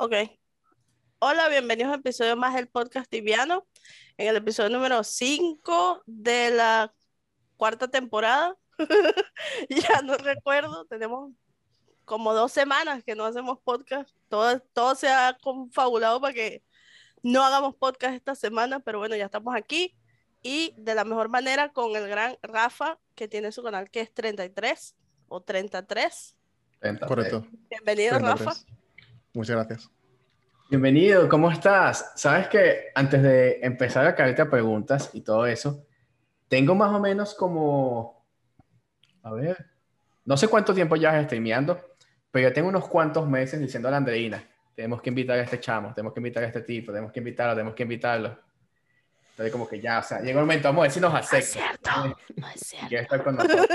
Ok. Hola, bienvenidos a un episodio más del podcast tibiano. En el episodio número 5 de la cuarta temporada. ya no recuerdo, tenemos como dos semanas que no hacemos podcast. Todo, todo se ha confabulado para que no hagamos podcast esta semana, pero bueno, ya estamos aquí. Y de la mejor manera con el gran Rafa, que tiene su canal que es 33 o 33. Correcto. Bienvenido, 33. Rafa. Muchas gracias. Bienvenido, ¿cómo estás? Sabes que antes de empezar a caerte a preguntas y todo eso, tengo más o menos como, a ver, no sé cuánto tiempo llevas streameando, pero yo tengo unos cuantos meses diciendo a la Andreina, tenemos que invitar a este chamo, tenemos que invitar a este tipo, tenemos que invitarlo, tenemos que invitarlo. Entonces como que ya, o sea, llega el momento, vamos a ver si nos No es acepta. cierto, no es cierto. Quiere estar con nosotros.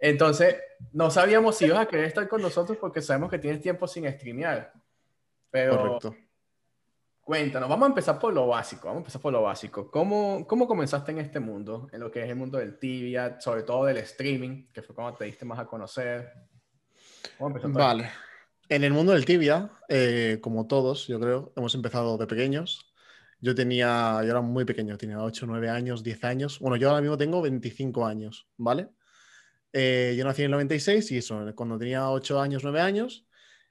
Entonces, no sabíamos si ibas a querer estar con nosotros porque sabemos que tienes tiempo sin streamear. Pero Correcto. cuéntanos, vamos a empezar por lo básico, vamos a empezar por lo básico. ¿Cómo, cómo comenzaste en este mundo, en lo que es el mundo del tibia, sobre todo del streaming, que fue cuando te diste más a conocer? ¿Cómo Vale. En el mundo del tibia, eh, como todos, yo creo, hemos empezado de pequeños. Yo tenía, yo era muy pequeño, tenía 8, 9 años, 10 años. Bueno, yo ahora mismo tengo 25 años, ¿vale? Eh, yo nací en el 96 y eso, cuando tenía 8 años, 9 años,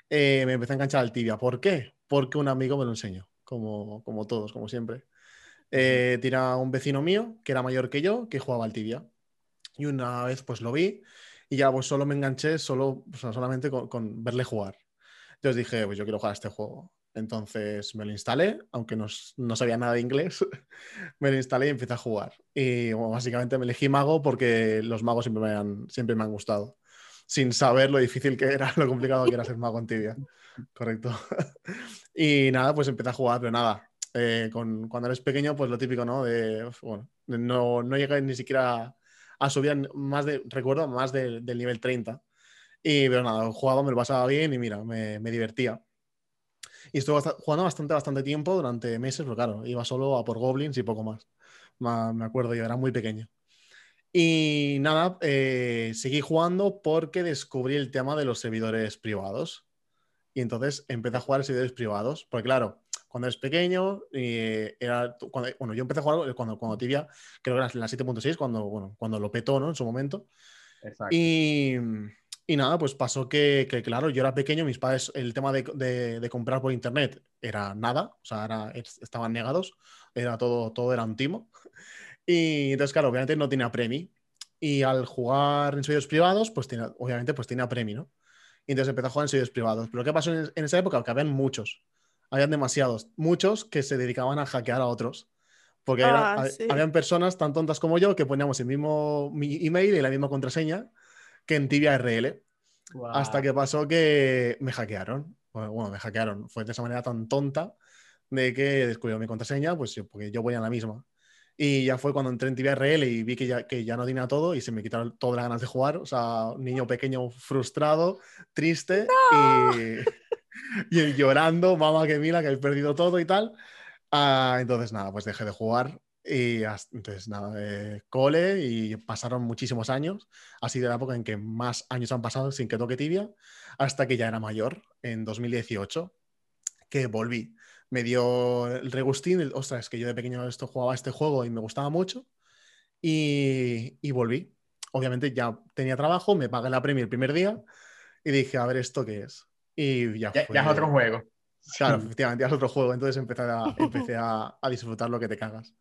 eh, me empecé a enganchar al tibia. ¿Por qué? Porque un amigo me lo enseñó, como, como todos, como siempre. Eh, tenía un vecino mío que era mayor que yo, que jugaba al tibia. Y una vez pues lo vi y ya pues solo me enganché solo, solamente con, con verle jugar. Entonces dije, pues yo quiero jugar a este juego. Entonces me lo instalé, aunque no, no sabía nada de inglés, me lo instalé y empecé a jugar. Y bueno, básicamente me elegí mago porque los magos siempre me han, siempre me han gustado, sin saber lo difícil que era, lo complicado que era ser mago en tibia. Correcto. y nada, pues empecé a jugar, pero nada. eh, con, cuando eres pequeño, pues lo típico, ¿no? De, bueno, no, no llegué ni siquiera a, subir más de, recuerdo, más de- del nivel 30. Y, pero nada, jugaba, me lo pasaba bien y mira, me, me divertía. Y estuve jugando bastante, bastante tiempo durante meses, pero claro, iba solo a por goblins y poco más. Me acuerdo, yo era muy pequeño. Y nada, eh, seguí jugando porque descubrí el tema de los servidores privados. Y entonces empecé a jugar en servidores privados. Porque claro, cuando eres pequeño, eh, era, cuando, bueno, yo empecé a jugar cuando, cuando Tibia, creo que era la 7.6, cuando, bueno, cuando lo petó, ¿no? En su momento. Exacto. Y, y nada, pues pasó que, que, claro, yo era pequeño, mis padres, el tema de, de- de comprar por internet era nada, o sea, era- es- estaban negados, era todo, todo era un timo. Y entonces, claro, obviamente no tenía premi. Y al jugar en servidores privados, pues tiene, obviamente, pues tenía premi, ¿no? Y entonces empecé a jugar en servidores privados. Pero ¿qué pasó en, en esa época? Que habían muchos, habían demasiados, muchos que se dedicaban a hackear a otros. Porque era- Ah, ha- sí. habían personas tan tontas como yo que poníamos el mismo mi email y la misma contraseña que en Tibia RL. Wow. Hasta que pasó que me hackearon. Bueno, bueno, me hackearon. Fue de esa manera tan tonta de que descubrió mi contraseña, pues yo- porque yo ponía la misma. Y ya fue cuando entré en Tibia RL y vi que ya, que ya no tenía todo y se me quitaron todas las ganas de jugar. O sea, un niño pequeño frustrado, triste y, y llorando, mamá que mira, que he perdido todo y tal. Ah, entonces, nada, pues dejé de jugar. Y hasta- entonces, nada, eh, cole y pasaron muchísimos años. Ha sido la época en que más años han pasado sin que toque tibia, hasta que ya era mayor, en 2018, que volví. Me dio el regustín, el, ostras, que yo de pequeño esto, jugaba este juego y me gustaba mucho, y, y volví. Obviamente ya tenía trabajo, me pagué la premia el primer día y dije, a ver, ¿esto qué es? Y ya, ya, fue- ya es otro juego. Claro, efectivamente, ya es otro juego. Entonces empecé a, empecé a, a disfrutar lo que te cagas.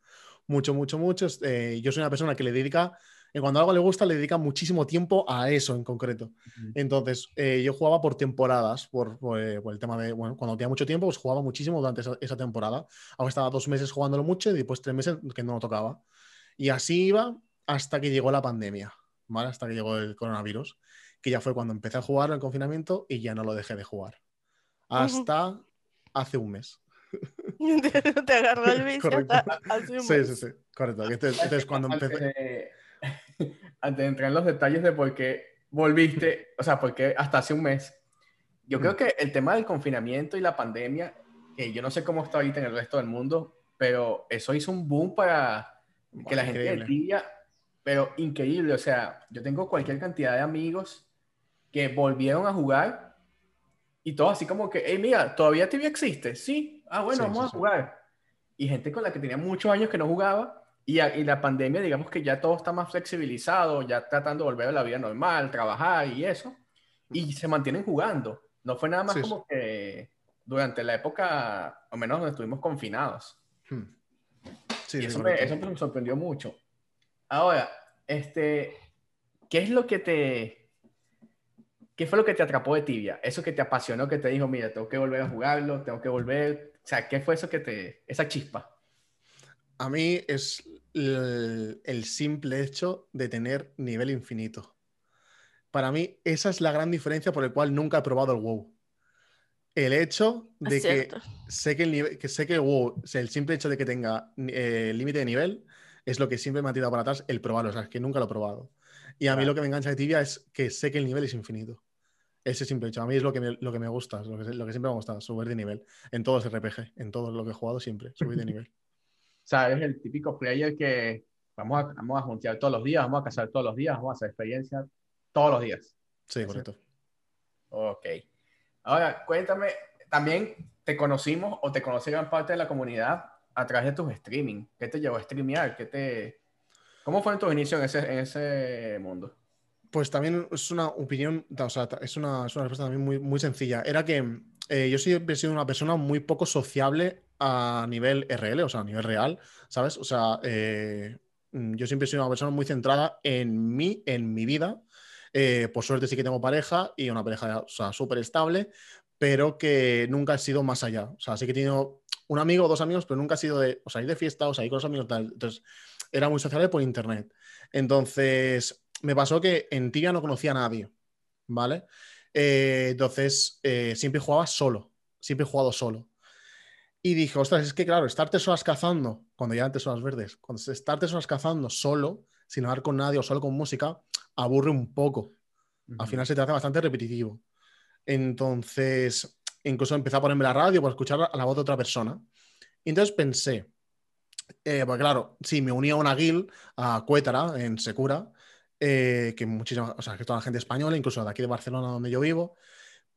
Mucho, mucho, mucho. Eh, yo soy una persona que le dedica, eh, cuando algo le gusta, le dedica muchísimo tiempo a eso en concreto. Ujú. Entonces, eh, yo jugaba por temporadas, por, por, eh, por el tema de, bueno, cuando tenía mucho tiempo, pues jugaba muchísimo durante esa, esa temporada. Ahora estaba dos meses jugándolo mucho y después tres meses que no lo tocaba. Y así iba hasta que llegó la pandemia, ¿vale? Hasta que llegó el coronavirus, que ya fue cuando empecé a jugar en el confinamiento y ya no lo dejé de jugar. Hasta hace un mes. Te agarró el hasta hace un Sí, mes. sí, sí, correcto. Entonces, entonces cuando empecé... antes de entrar en los detalles de por qué volviste, o sea, por qué hasta hace un mes, yo creo que el tema del confinamiento y la pandemia, que yo no sé cómo está ahorita en el resto del mundo, pero eso hizo un boom para que la gente tibia, pero increíble, o sea, yo tengo cualquier cantidad de amigos que volvieron a jugar Y todo así como que, hey, mira, ¿todavía Tibia existe? Sí. Ah, bueno, Sí, vamos sí, a sí. jugar. Y gente con la que tenía muchos años que no jugaba. Y, a- y la pandemia, digamos que ya todo está más flexibilizado, ya tratando de volver a la vida normal, trabajar y eso. Y se mantienen jugando. No fue nada más Sí, como que durante la época, o menos donde estuvimos confinados. Hmm. Sí, y eso, me, eso me sorprendió mucho. Ahora, este, ¿qué es lo que te... ¿Qué fue lo que te atrapó de Tibia? Eso que te apasionó, que te dijo, mira, tengo que volver a jugarlo, tengo que volver... O sea, ¿qué fue eso que te... esa chispa? A mí es el, el simple hecho de tener nivel infinito. Para mí, esa es la gran diferencia por el cual nunca he probado el WoW. El hecho de Es que sé que el nivel, que sé que WoW, o sea, el simple hecho de que tenga eh, límite de nivel, es lo que siempre me ha tirado para atrás el probarlo. O sea, es que nunca lo he probado. Y a mí lo que me engancha de Tibia es que sé que el nivel es infinito. Ese simple hecho. A mí es lo que me, lo que me gusta, lo que, lo que siempre me ha gustado, subir de nivel. En todos RPG, en todo lo que he jugado siempre, subir de nivel. O sea, eres el típico player que vamos a, vamos a juntear todos los días, vamos a cazar todos los días, vamos a hacer experiencia todos los días. Sí, correcto. Ok. Ahora, cuéntame, también te conocimos o te conocí gran parte de la comunidad a través de tus streaming. ¿Qué te llevó a streamear? ¿Qué te... ¿Cómo fueron tus inicios en ese, en ese mundo? Pues también es una opinión, o sea, es una, es una respuesta también muy, muy sencilla. Era que eh, yo siempre he sido una persona muy poco sociable a nivel RL, o sea, a nivel real, ¿sabes? O sea, eh, mm, yo siempre he sido una persona muy centrada en mí, en mi vida. Eh, por suerte sí que tengo pareja y una pareja o súper estable, pero que nunca he sido más allá. O sea, sí que he tenido un amigo o dos amigos, pero nunca he sido de o sea, ir de fiesta, o sea, ir con los amigos, tal. Entonces, era muy sociable por internet. Entonces, me pasó que en Tibia no conocía a nadie, ¿vale? Eh, entonces, eh, siempre jugaba solo, siempre he jugado solo. Y dije, ostras, es que claro, estar tres horas cazando, cuando ya antes horas verdes, cuando estar tres horas cazando solo, sin hablar con nadie o solo con música, aburre un poco. Al final se te hace bastante repetitivo. Entonces, incluso empecé a ponerme la radio para escuchar a la voz de otra persona. Y entonces pensé, eh, pues claro, sí, me uní a una guild, a Cuétara, en Secura, eh, que muchísima, o sea, que toda la gente española, incluso de aquí de Barcelona, donde yo vivo,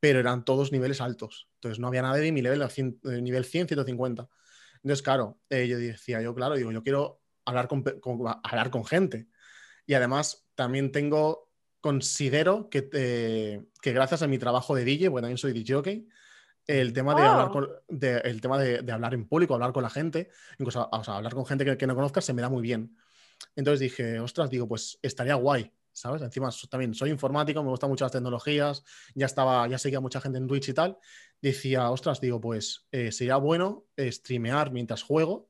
pero eran todos niveles altos. Entonces no había nadie de mi nivel, cien- eh, nivel 100, 150. Entonces, claro, eh, yo decía, yo, claro, digo, yo quiero hablar con, hablar con gente. Y además, también tengo, considero que, eh, que gracias a mi trabajo de DJ, porque también soy DJ, el tema de Oh. hablar con, de- el tema de, de hablar en público, hablar con la gente, incluso o sea, hablar con gente que, que no conozcas, se me da muy bien. Entonces dije, ostras, digo, pues estaría guay, ¿sabes? Encima so- también soy informático, me gustan mucho las tecnologías, ya estaba, ya seguía mucha gente en Twitch y tal. Decía, ostras, digo, pues eh, sería bueno eh, streamear mientras juego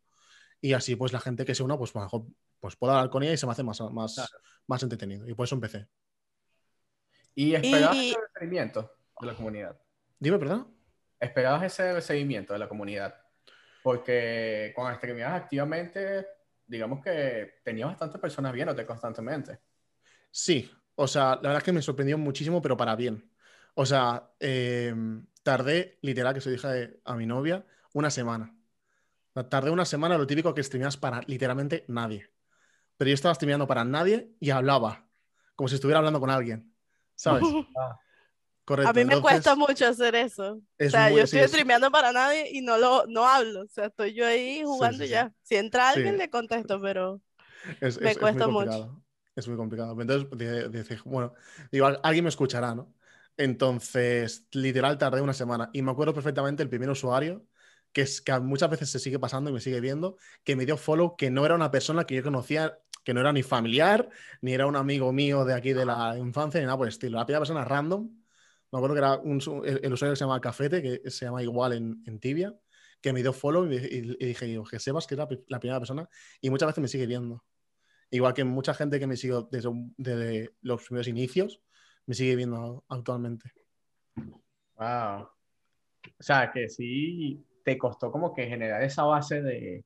y así pues la gente que se una, pues a lo mejor pues pueda hablar con ella y se me hace más, más, Claro. más entretenido. Y por eso empecé. ¿Y esperabas Y- ese recibimiento de la comunidad? Dime, perdón. ¿Esperabas ese recibimiento de la comunidad? Porque cuando streameabas activamente, digamos que tenías bastantes personas viéndote constantemente. Sí, o sea, la verdad es que me sorprendió muchísimo, pero para bien. O sea, eh, tardé, literal, que se dije a mi novia, una semana. Tardé una semana, lo típico que streameas para literalmente nadie. Pero yo estaba streameando para nadie y hablaba, como si estuviera hablando con alguien. ¿Sabes? Correcto. A mí me entonces, cuesta mucho hacer eso. O es sea, muy- yo sí, estoy es- streameando para nadie y no lo no hablo. O sea, estoy yo ahí jugando sí, y sí. ya. Si entra alguien, Sí. le contesto, pero Es, Me es- es cuesta mucho. Es muy complicado. Entonces, de- de- dije, bueno, digo, "Al- alguien me escuchará, ¿no? Entonces, literal, tardé una semana. Y me acuerdo perfectamente el primer usuario, que es que muchas veces se sigue pasando y me sigue viendo, que me dio follow, que no era una persona que yo conocía, que no era ni familiar, ni era un amigo mío de aquí de la infancia, ni nada por el estilo. La primera persona random. Me acuerdo que era un el, el usuario que se llama Cafete, que se llama igual en, en Tibia, que me dio follow y, y- y dije, que sepas que pri- la primera persona y muchas veces me sigue viendo. Igual que mucha gente que me sigue desde, desde los primeros inicios, me sigue viendo actualmente. Wow. O sea, que sí te costó como que generar esa base de,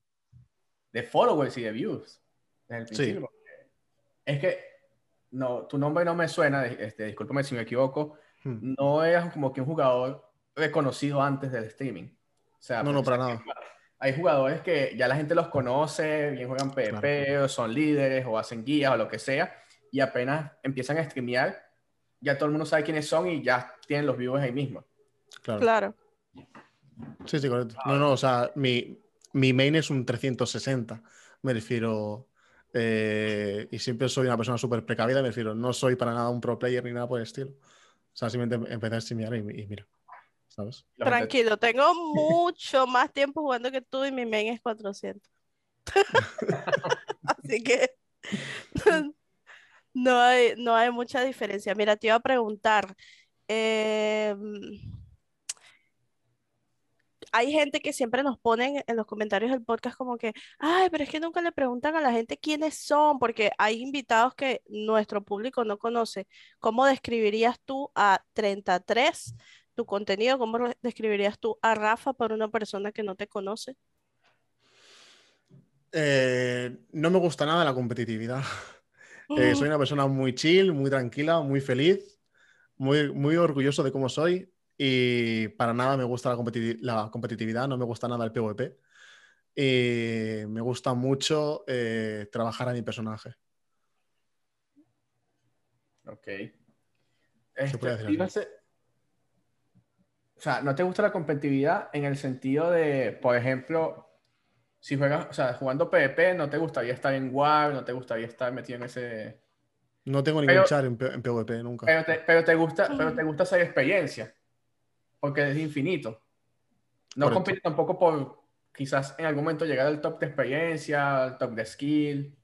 de followers y de views desde el Sí. principio. porque Es que no, tu nombre no me suena, este, discúlpame si me equivoco, Hmm. no eras como que un jugador reconocido antes del streaming. O sea, No, no, para nada. Hay jugadores que ya la gente los conoce, bien juegan PvP, o son líderes, o hacen guías, o lo que sea, y apenas empiezan a streamear, ya todo el mundo sabe quiénes son y ya tienen los viewers ahí mismo. Claro. Claro. Sí, sí, correcto. No, no, o sea, mi, mi main es un 360. Me refiero. eh, y siempre soy una persona súper precavida, me refiero. No soy para nada un pro player ni nada por el estilo. O sea, simplemente empecé a streamear y, y mira. ¿Sabes? La gente- Tranquilo, tengo mucho más tiempo jugando que tú y mi main es 400. Así que no hay, no hay mucha diferencia. Mira, te iba a preguntar, em, hay gente que siempre nos ponen en los comentarios del podcast como que, ay, pero es que nunca le preguntan a la gente quiénes son, porque hay invitados que nuestro público no conoce. ¿Cómo describirías tú a 33 tu contenido? ¿Cómo describirías tú a Rafa para una persona que no te conoce? Eh, no me gusta nada la competitividad. Eh, soy una persona muy chill, muy tranquila, muy feliz, muy, muy orgulloso de cómo soy y para nada me gusta la, competi- la competitividad, no me gusta nada el PvP. Y me gusta mucho eh, trabajar a mi personaje. Ok. Este, o sea, ¿no te gusta la competitividad en el sentido de, por ejemplo, si juegas, o sea, jugando PvP, no te gustaría estar en WoW, no te gustaría estar metido en ese... No tengo ningún Pero- char en, en PvP nunca. Pero te, pero te gusta, pero te gusta hacer experiencia, porque es infinito. No Correcto. compite tampoco por quizás en algún momento llegar al top de experiencia, al top de skill.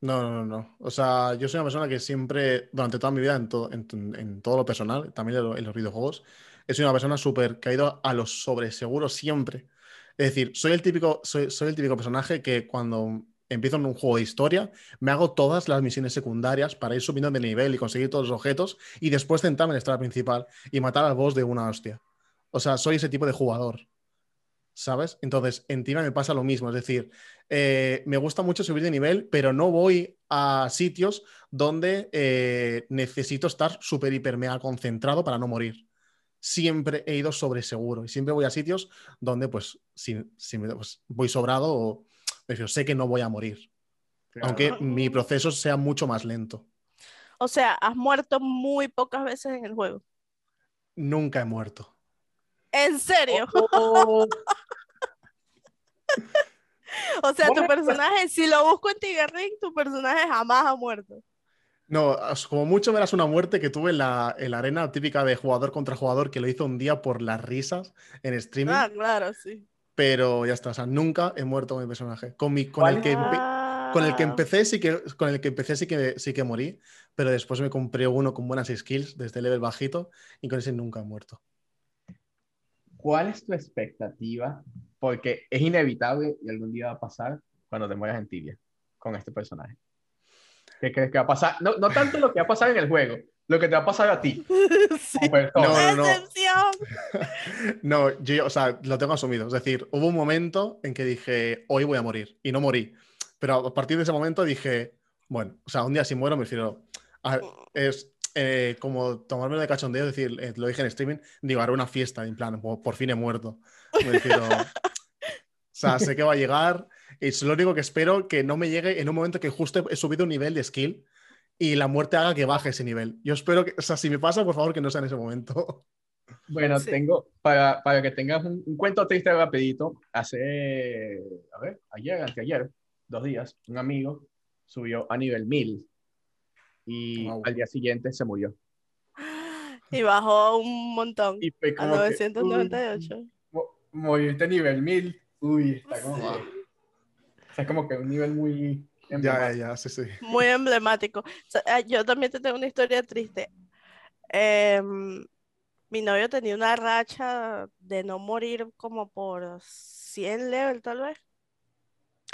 No, no, no, no. O sea, yo soy una persona que siempre, durante toda mi vida, en, todo- en, en todo lo personal, también en los videojuegos, sido una persona súper que ha ido a los sobreseguros siempre. Es decir, soy el típico, soy, soy el típico personaje que cuando empiezo en un juego de historia, me hago todas las misiones secundarias para ir subiendo de nivel y conseguir todos los objetos y después centrarme en la historia principal y matar al boss de una hostia. O sea, soy ese tipo de jugador. ¿Sabes? Entonces, en Tibia me pasa lo mismo. Es decir, eh, me gusta mucho subir de nivel, pero no voy a sitios donde eh, necesito estar súper, hiper, mega concentrado para no morir. Siempre he ido sobre seguro y siempre voy a sitios donde, pues, si, si me- pues, voy sobrado o prefiero, sé que no voy a morir. Aunque mi proceso sea mucho más lento. O sea, has muerto muy pocas veces en el juego. Nunca he muerto. ¿En serio? Oh, O sea, tu Bueno, personaje, si lo busco en Tiger Ring, tu personaje jamás ha muerto. No, como mucho verás una muerte que tuve en la, en la arena típica de jugador contra jugador que lo hizo un día por las risas en streaming. Ah, claro, sí. Pero ya está, o sea, nunca he muerto con mi personaje. Con, mi, con, el que, con el que empecé sí que, con el que empecé sí que, sí que morí, pero después me compré uno con buenas skills desde level bajito y con ese nunca he muerto. ¿Cuál es tu expectativa? Porque es inevitable y algún día va a pasar cuando te mueras en tibia con este personaje. ¿Qué crees que va a pasar? No, no tanto lo que va a pasar en el juego, lo que te va a pasar a ti. sí. No, no, no. No, yo, o sea, lo tengo asumido. Es decir, hubo un momento en que dije, hoy voy a morir, y no morí. Pero a partir de ese momento dije, bueno, o sea, un día si muero me refiero. a- es eh, como tomármelo de cachondeo, es decir, eh, lo dije en streaming, digo, haré una fiesta, en plan, por, por fin he muerto. Me refiero. o sea, sé que va a llegar, es lo único que espero que no me llegue en un momento que justo he subido un nivel de skill y la muerte haga que baje ese nivel. Yo espero que, o sea, si me pasa, por favor, que no sea en ese momento. Bueno, Sí. tengo, para, para que tengas un, un cuento triste rapidito, hace, a ver, ayer, anteayer, dos días, un amigo subió a nivel 1000 y Wow. al día siguiente se murió. Y bajó un montón. Y fue A como que, 998. uy, mo- morirte a nivel 1000, uy, está como, Wow. Sea, es como que un nivel muy... Ya, ya, sí, sí. Muy emblemático. O sea, ah, yo también te tengo una historia triste. Em, mi novio tenía una racha de no morir como por 100 level tal vez.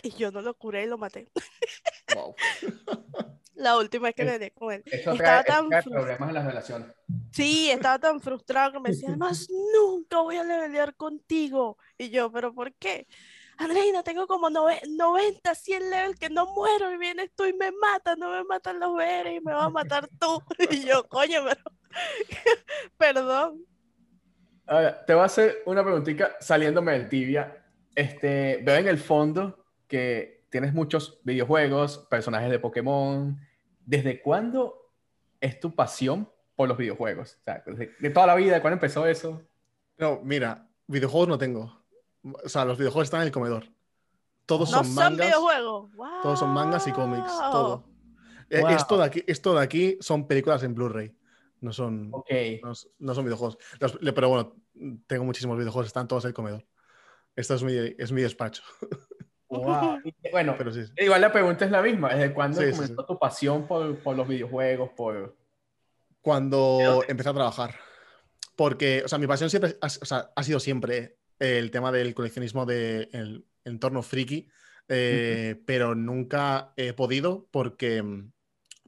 Y yo no lo curé y lo maté. Wow. La última vez que me di con él. Eso Estaba trae, tan trae problemas en las relaciones. Sí, estaba tan frustrado que me decía, más nunca voy a levelear contigo. Y yo, ¿pero por qué? Andreina, tengo como nove- 90, 100 levels que no muero y vienes tú y me matas, no me matan los VR y me vas a matar tú. Y yo, coño, pero perdón. Ahora, te voy a hacer una preguntita saliéndome del tibia. Este, veo en el fondo que tienes muchos videojuegos, personajes de Pokémon. ¿Desde cuándo es tu pasión por los videojuegos? O sea, desde- de toda la vida, ¿cuándo empezó eso? No, mira, videojuegos no tengo. O sea, los videojuegos están en el comedor. Todos No son son mangas. videojuegos. Todos son mangas y cómics. ¡Wow! Todo. Eh, Wow. Esto, de aquí, esto de aquí son películas en Blu-ray. No son, no, son videojuegos. Los- pero bueno, tengo muchísimos videojuegos, están todos en el comedor. Esto es mi, es mi despacho. Wow. Bueno, Pero sí. igual la pregunta es la misma. ¿Desde cuándo Sí, sí, comenzó sí. tu pasión por, por los videojuegos? Por... Cuando empecé a trabajar. Porque, o sea, mi pasión siempre ha, o sea, ha sido siempre el tema del coleccionismo del entorno friki, eh, pero nunca he podido porque, mm,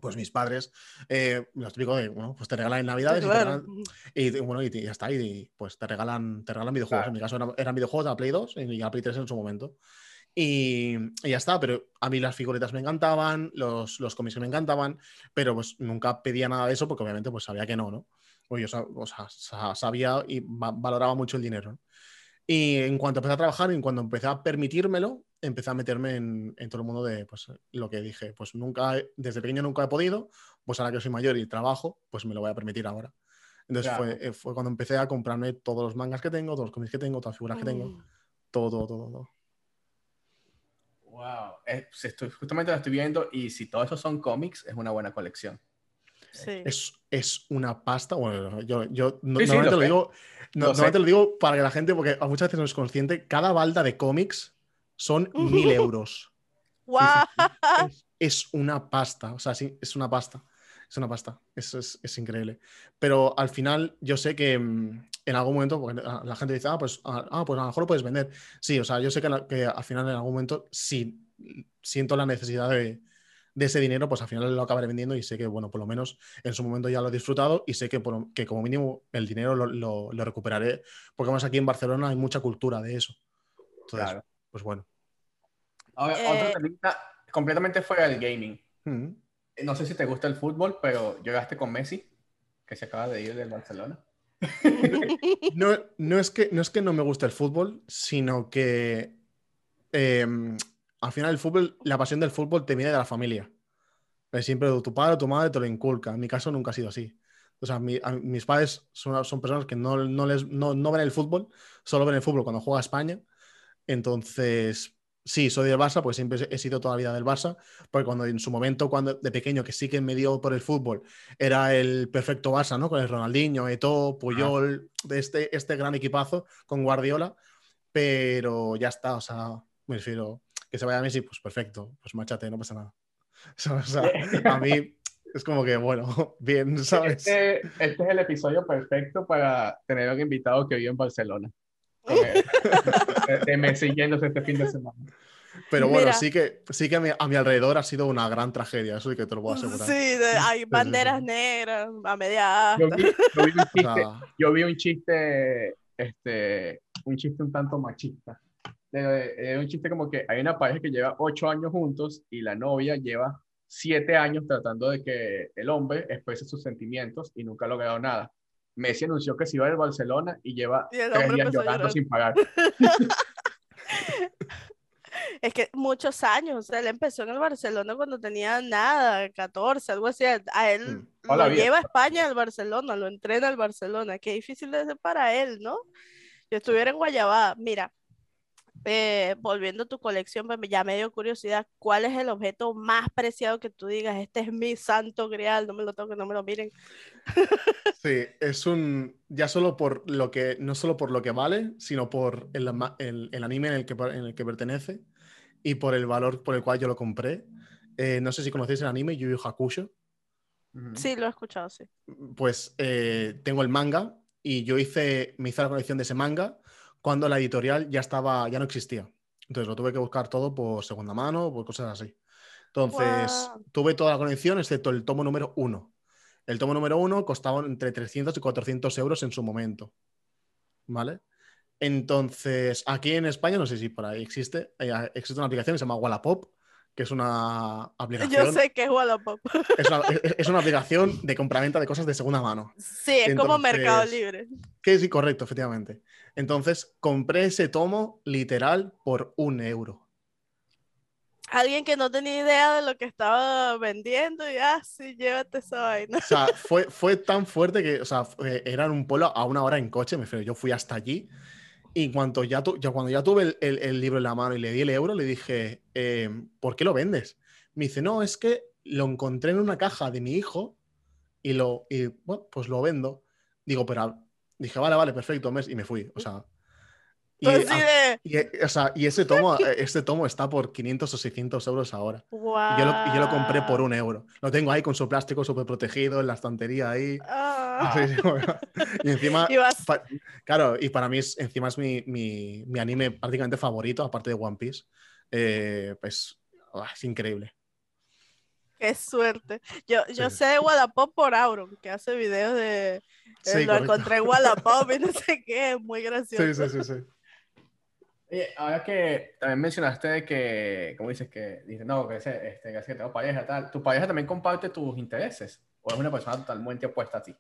pues mis padres, eh, lo típico de, bueno, pues te regalan en Navidades y te Claro. regalan- Y bueno, y te- ya está, y, y, pues te regalan, te regalan videojuegos. Claro. En mi caso eran, eran videojuegos a Play 2 y a Play 3 en su momento. Y, y ya está, pero a mí las figuritas me encantaban, los, los cómics me encantaban, pero pues nunca pedía nada de eso porque obviamente pues sabía que no, ¿no? O yo o sea, sa- sabía y va- valoraba mucho el dinero. ¿no? Y en cuanto empecé a trabajar, y en cuanto empecé a permitírmelo, empecé a meterme en, en todo el mundo de pues, lo que dije, pues nunca, desde pequeño nunca he podido, pues ahora que soy mayor y trabajo, pues me lo voy a permitir ahora. Entonces Claro. fue, eh, fue cuando empecé a comprarme todos los mangas que tengo, todos los cómics que tengo, todas las figuras que tengo, Mm. todo, todo, todo, todo. Wow. Eh, pues estoy, justamente lo estoy viendo y si todo eso son cómics, es una buena colección. Sí. Es, es una pasta. Bueno, yo, yo no- Sí, sí, normalmente lo digo, no- Lo sé. normalmente lo digo para que la gente, porque a muchas veces no es consciente, cada balda de cómics son mil euros. ¡Guau! Es, es una pasta, o sea, sí, es una pasta. Es una pasta, eso es, es increíble. Pero al final yo sé que mm, en algún momento, porque la gente dice, ah, pues, ah, ah, pues a lo mejor lo puedes vender. Sí, o sea, yo sé que, la- que al final en algún momento, si siento la necesidad de, de ese dinero, pues al final lo acabaré vendiendo y sé que, bueno, por lo menos en su momento ya lo he disfrutado y sé que, por lo- que como mínimo el dinero lo, lo- lo recuperaré, porque además aquí en Barcelona hay mucha cultura de eso. Entonces, Claro. pues bueno. Ahora, Eh, temita completamente fuera del gaming. Mm. No sé si te gusta el fútbol, pero llegaste con Messi, que se acaba de ir del Barcelona. No, no, es que, no es que no me guste el fútbol, sino que eh, al final el fútbol, la pasión del fútbol te viene de la familia. Siempre tu padre o tu madre te lo inculca. En mi caso nunca ha sido así. O sea, mi- a- mis padres son, son personas que no, no les, no, no ven el fútbol, solo ven el fútbol cuando juega España. Entonces, sí, soy del Barça, pues siempre he sido toda la vida del Barça, porque cuando en su momento, cuando de pequeño, que sí que me dio por el fútbol, era el perfecto Barça, ¿no? Con el Ronaldinho, Eto'o, Puyol, de este, este gran equipazo con Guardiola, pero ya está, o sea, me refiero, que se vaya a Messi, pues perfecto, pues márchate, no pasa nada. O sea, a mí es como que, bueno, bien, ¿sabes? Este, este es el episodio perfecto para tener a un invitado que vive en Barcelona. De, Messi yéndose este fin de semana. Pero bueno, Mira. sí que, sí que a mi, a mi alrededor ha sido una gran tragedia, eso sí que te lo puedo asegurar. Sí, de- hay sí, banderas sí. negras a media Yo vi, yo vi un O chiste, sea, yo vi un chiste, este, un chiste un tanto machista. De- de un chiste como que hay una pareja que lleva ocho años juntos y la novia lleva siete años tratando de que el hombre exprese sus sentimientos y nunca ha logrado nada. Messi anunció que se iba del Barcelona y lleva Y tres días llorando sin pagar. Es que muchos años, o sea, él empezó en el Barcelona cuando tenía nada, 14, algo así. A él Mm. Lo vida. lleva a España al Barcelona, lo entrena al Barcelona. Qué difícil ser para él, ¿no? Yo estuviera en Guayabá. Mira, eh, volviendo a tu colección, pues, ya me dio curiosidad, ¿cuál es el objeto más preciado que tú digas? Este es mi santo grial, no me lo toquen, no me lo miren. Sí, es un. Ya solo por lo que. No solo por lo que vale, sino por el, el- el anime en el, que, en el que pertenece y por el valor por el cual yo lo compré. Eh, no sé si conocéis el anime Yu Yu Hakusho. Sí, lo he escuchado, sí. Pues eh, tengo el manga y yo hice. Me hice la colección de ese manga cuando la editorial ya estaba. ya no existía. Entonces lo tuve que buscar todo por segunda mano, por cosas así. Entonces, tuve toda la colección excepto el tomo número uno. El tomo número uno costaba entre 300 y 400 euros en su momento. ¿Vale? Entonces, aquí en España, no sé si por ahí existe, eh, existe una aplicación que se llama Wallapop, que es una aplicación, Yo sé que es Wallapop. es una, es- es una aplicación de compraventa de cosas de segunda mano. Sí, es como Mercado Libre. Que sí, correcto, efectivamente. Entonces, compré ese tomo literal por un euro. Alguien que no tenía idea de lo que estaba vendiendo y ah, sí, llévate esa vaina. O sea, fue, fue tan fuerte que, o sea, era en un pueblo a una hora en coche, me refiero, yo fui hasta allí y en cuanto ya, tu- ya cuando ya tuve el, el- el libro en la mano y le di el euro, le dije, eh, ¿por qué lo vendes? Me dice, no, es que lo encontré en una caja de mi hijo y lo, y, bueno, pues lo vendo. Digo, pero, a- dije, vale, vale, perfecto, mes, y me fui, o sea. Y, así de, y, eh, o sea, y ese tomo, este tomo está por 500 o 600 euros ahora. Y yo, lo, yo lo compré por un euro. Lo tengo ahí con su plástico súper protegido en la estantería ahí. Ah. Sí, sí, bueno. y encima, Y vas- pa- claro, y para mí es, encima es mi, mi- mi anime prácticamente favorito, aparte de One Piece. Eh, pues ah, es increíble. Qué suerte. Yo, yo Sí. sé de Wallapop por Auron, que hace videos de eh, lo correcto. encontré en Wallapop y no sé qué, es muy gracioso. Sí, sí, sí, sí. Oye, ahora que también mencionaste que, ¿cómo dices? Que dices, no, que, ese, este, que, tengo pareja, tal. ¿Tu pareja también comparte tus intereses? ¿O es una persona totalmente opuesta a ti?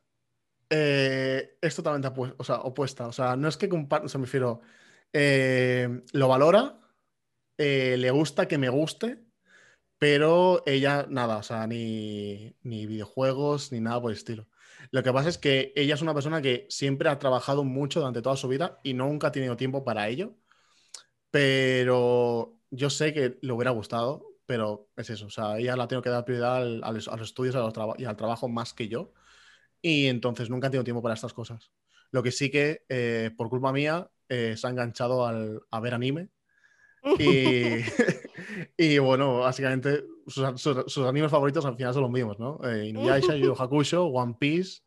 Eh, es totalmente o sea, opuesta. O sea, no es que comparta, o sea, me refiero, eh, lo valora, eh, le gusta que me guste, pero ella nada, o sea, ni, ni videojuegos ni nada por el estilo. Lo que pasa es que ella es una persona que siempre ha trabajado mucho durante toda su vida y nunca ha tenido tiempo para ello, pero yo sé que le hubiera gustado, pero es eso, o sea, ella la ha tenido que dar prioridad al- a los, a los estudios a los y al trabajo más que yo y entonces nunca han tenido tiempo para estas cosas. Lo que sí que, eh, por culpa mía, eh, se ha enganchado al- a ver anime. Y, y bueno, básicamente sus, sus- sus animes favoritos al final son los mismos, ¿no? Eh, Inuyasha, Yu Yu Hakusho, One Piece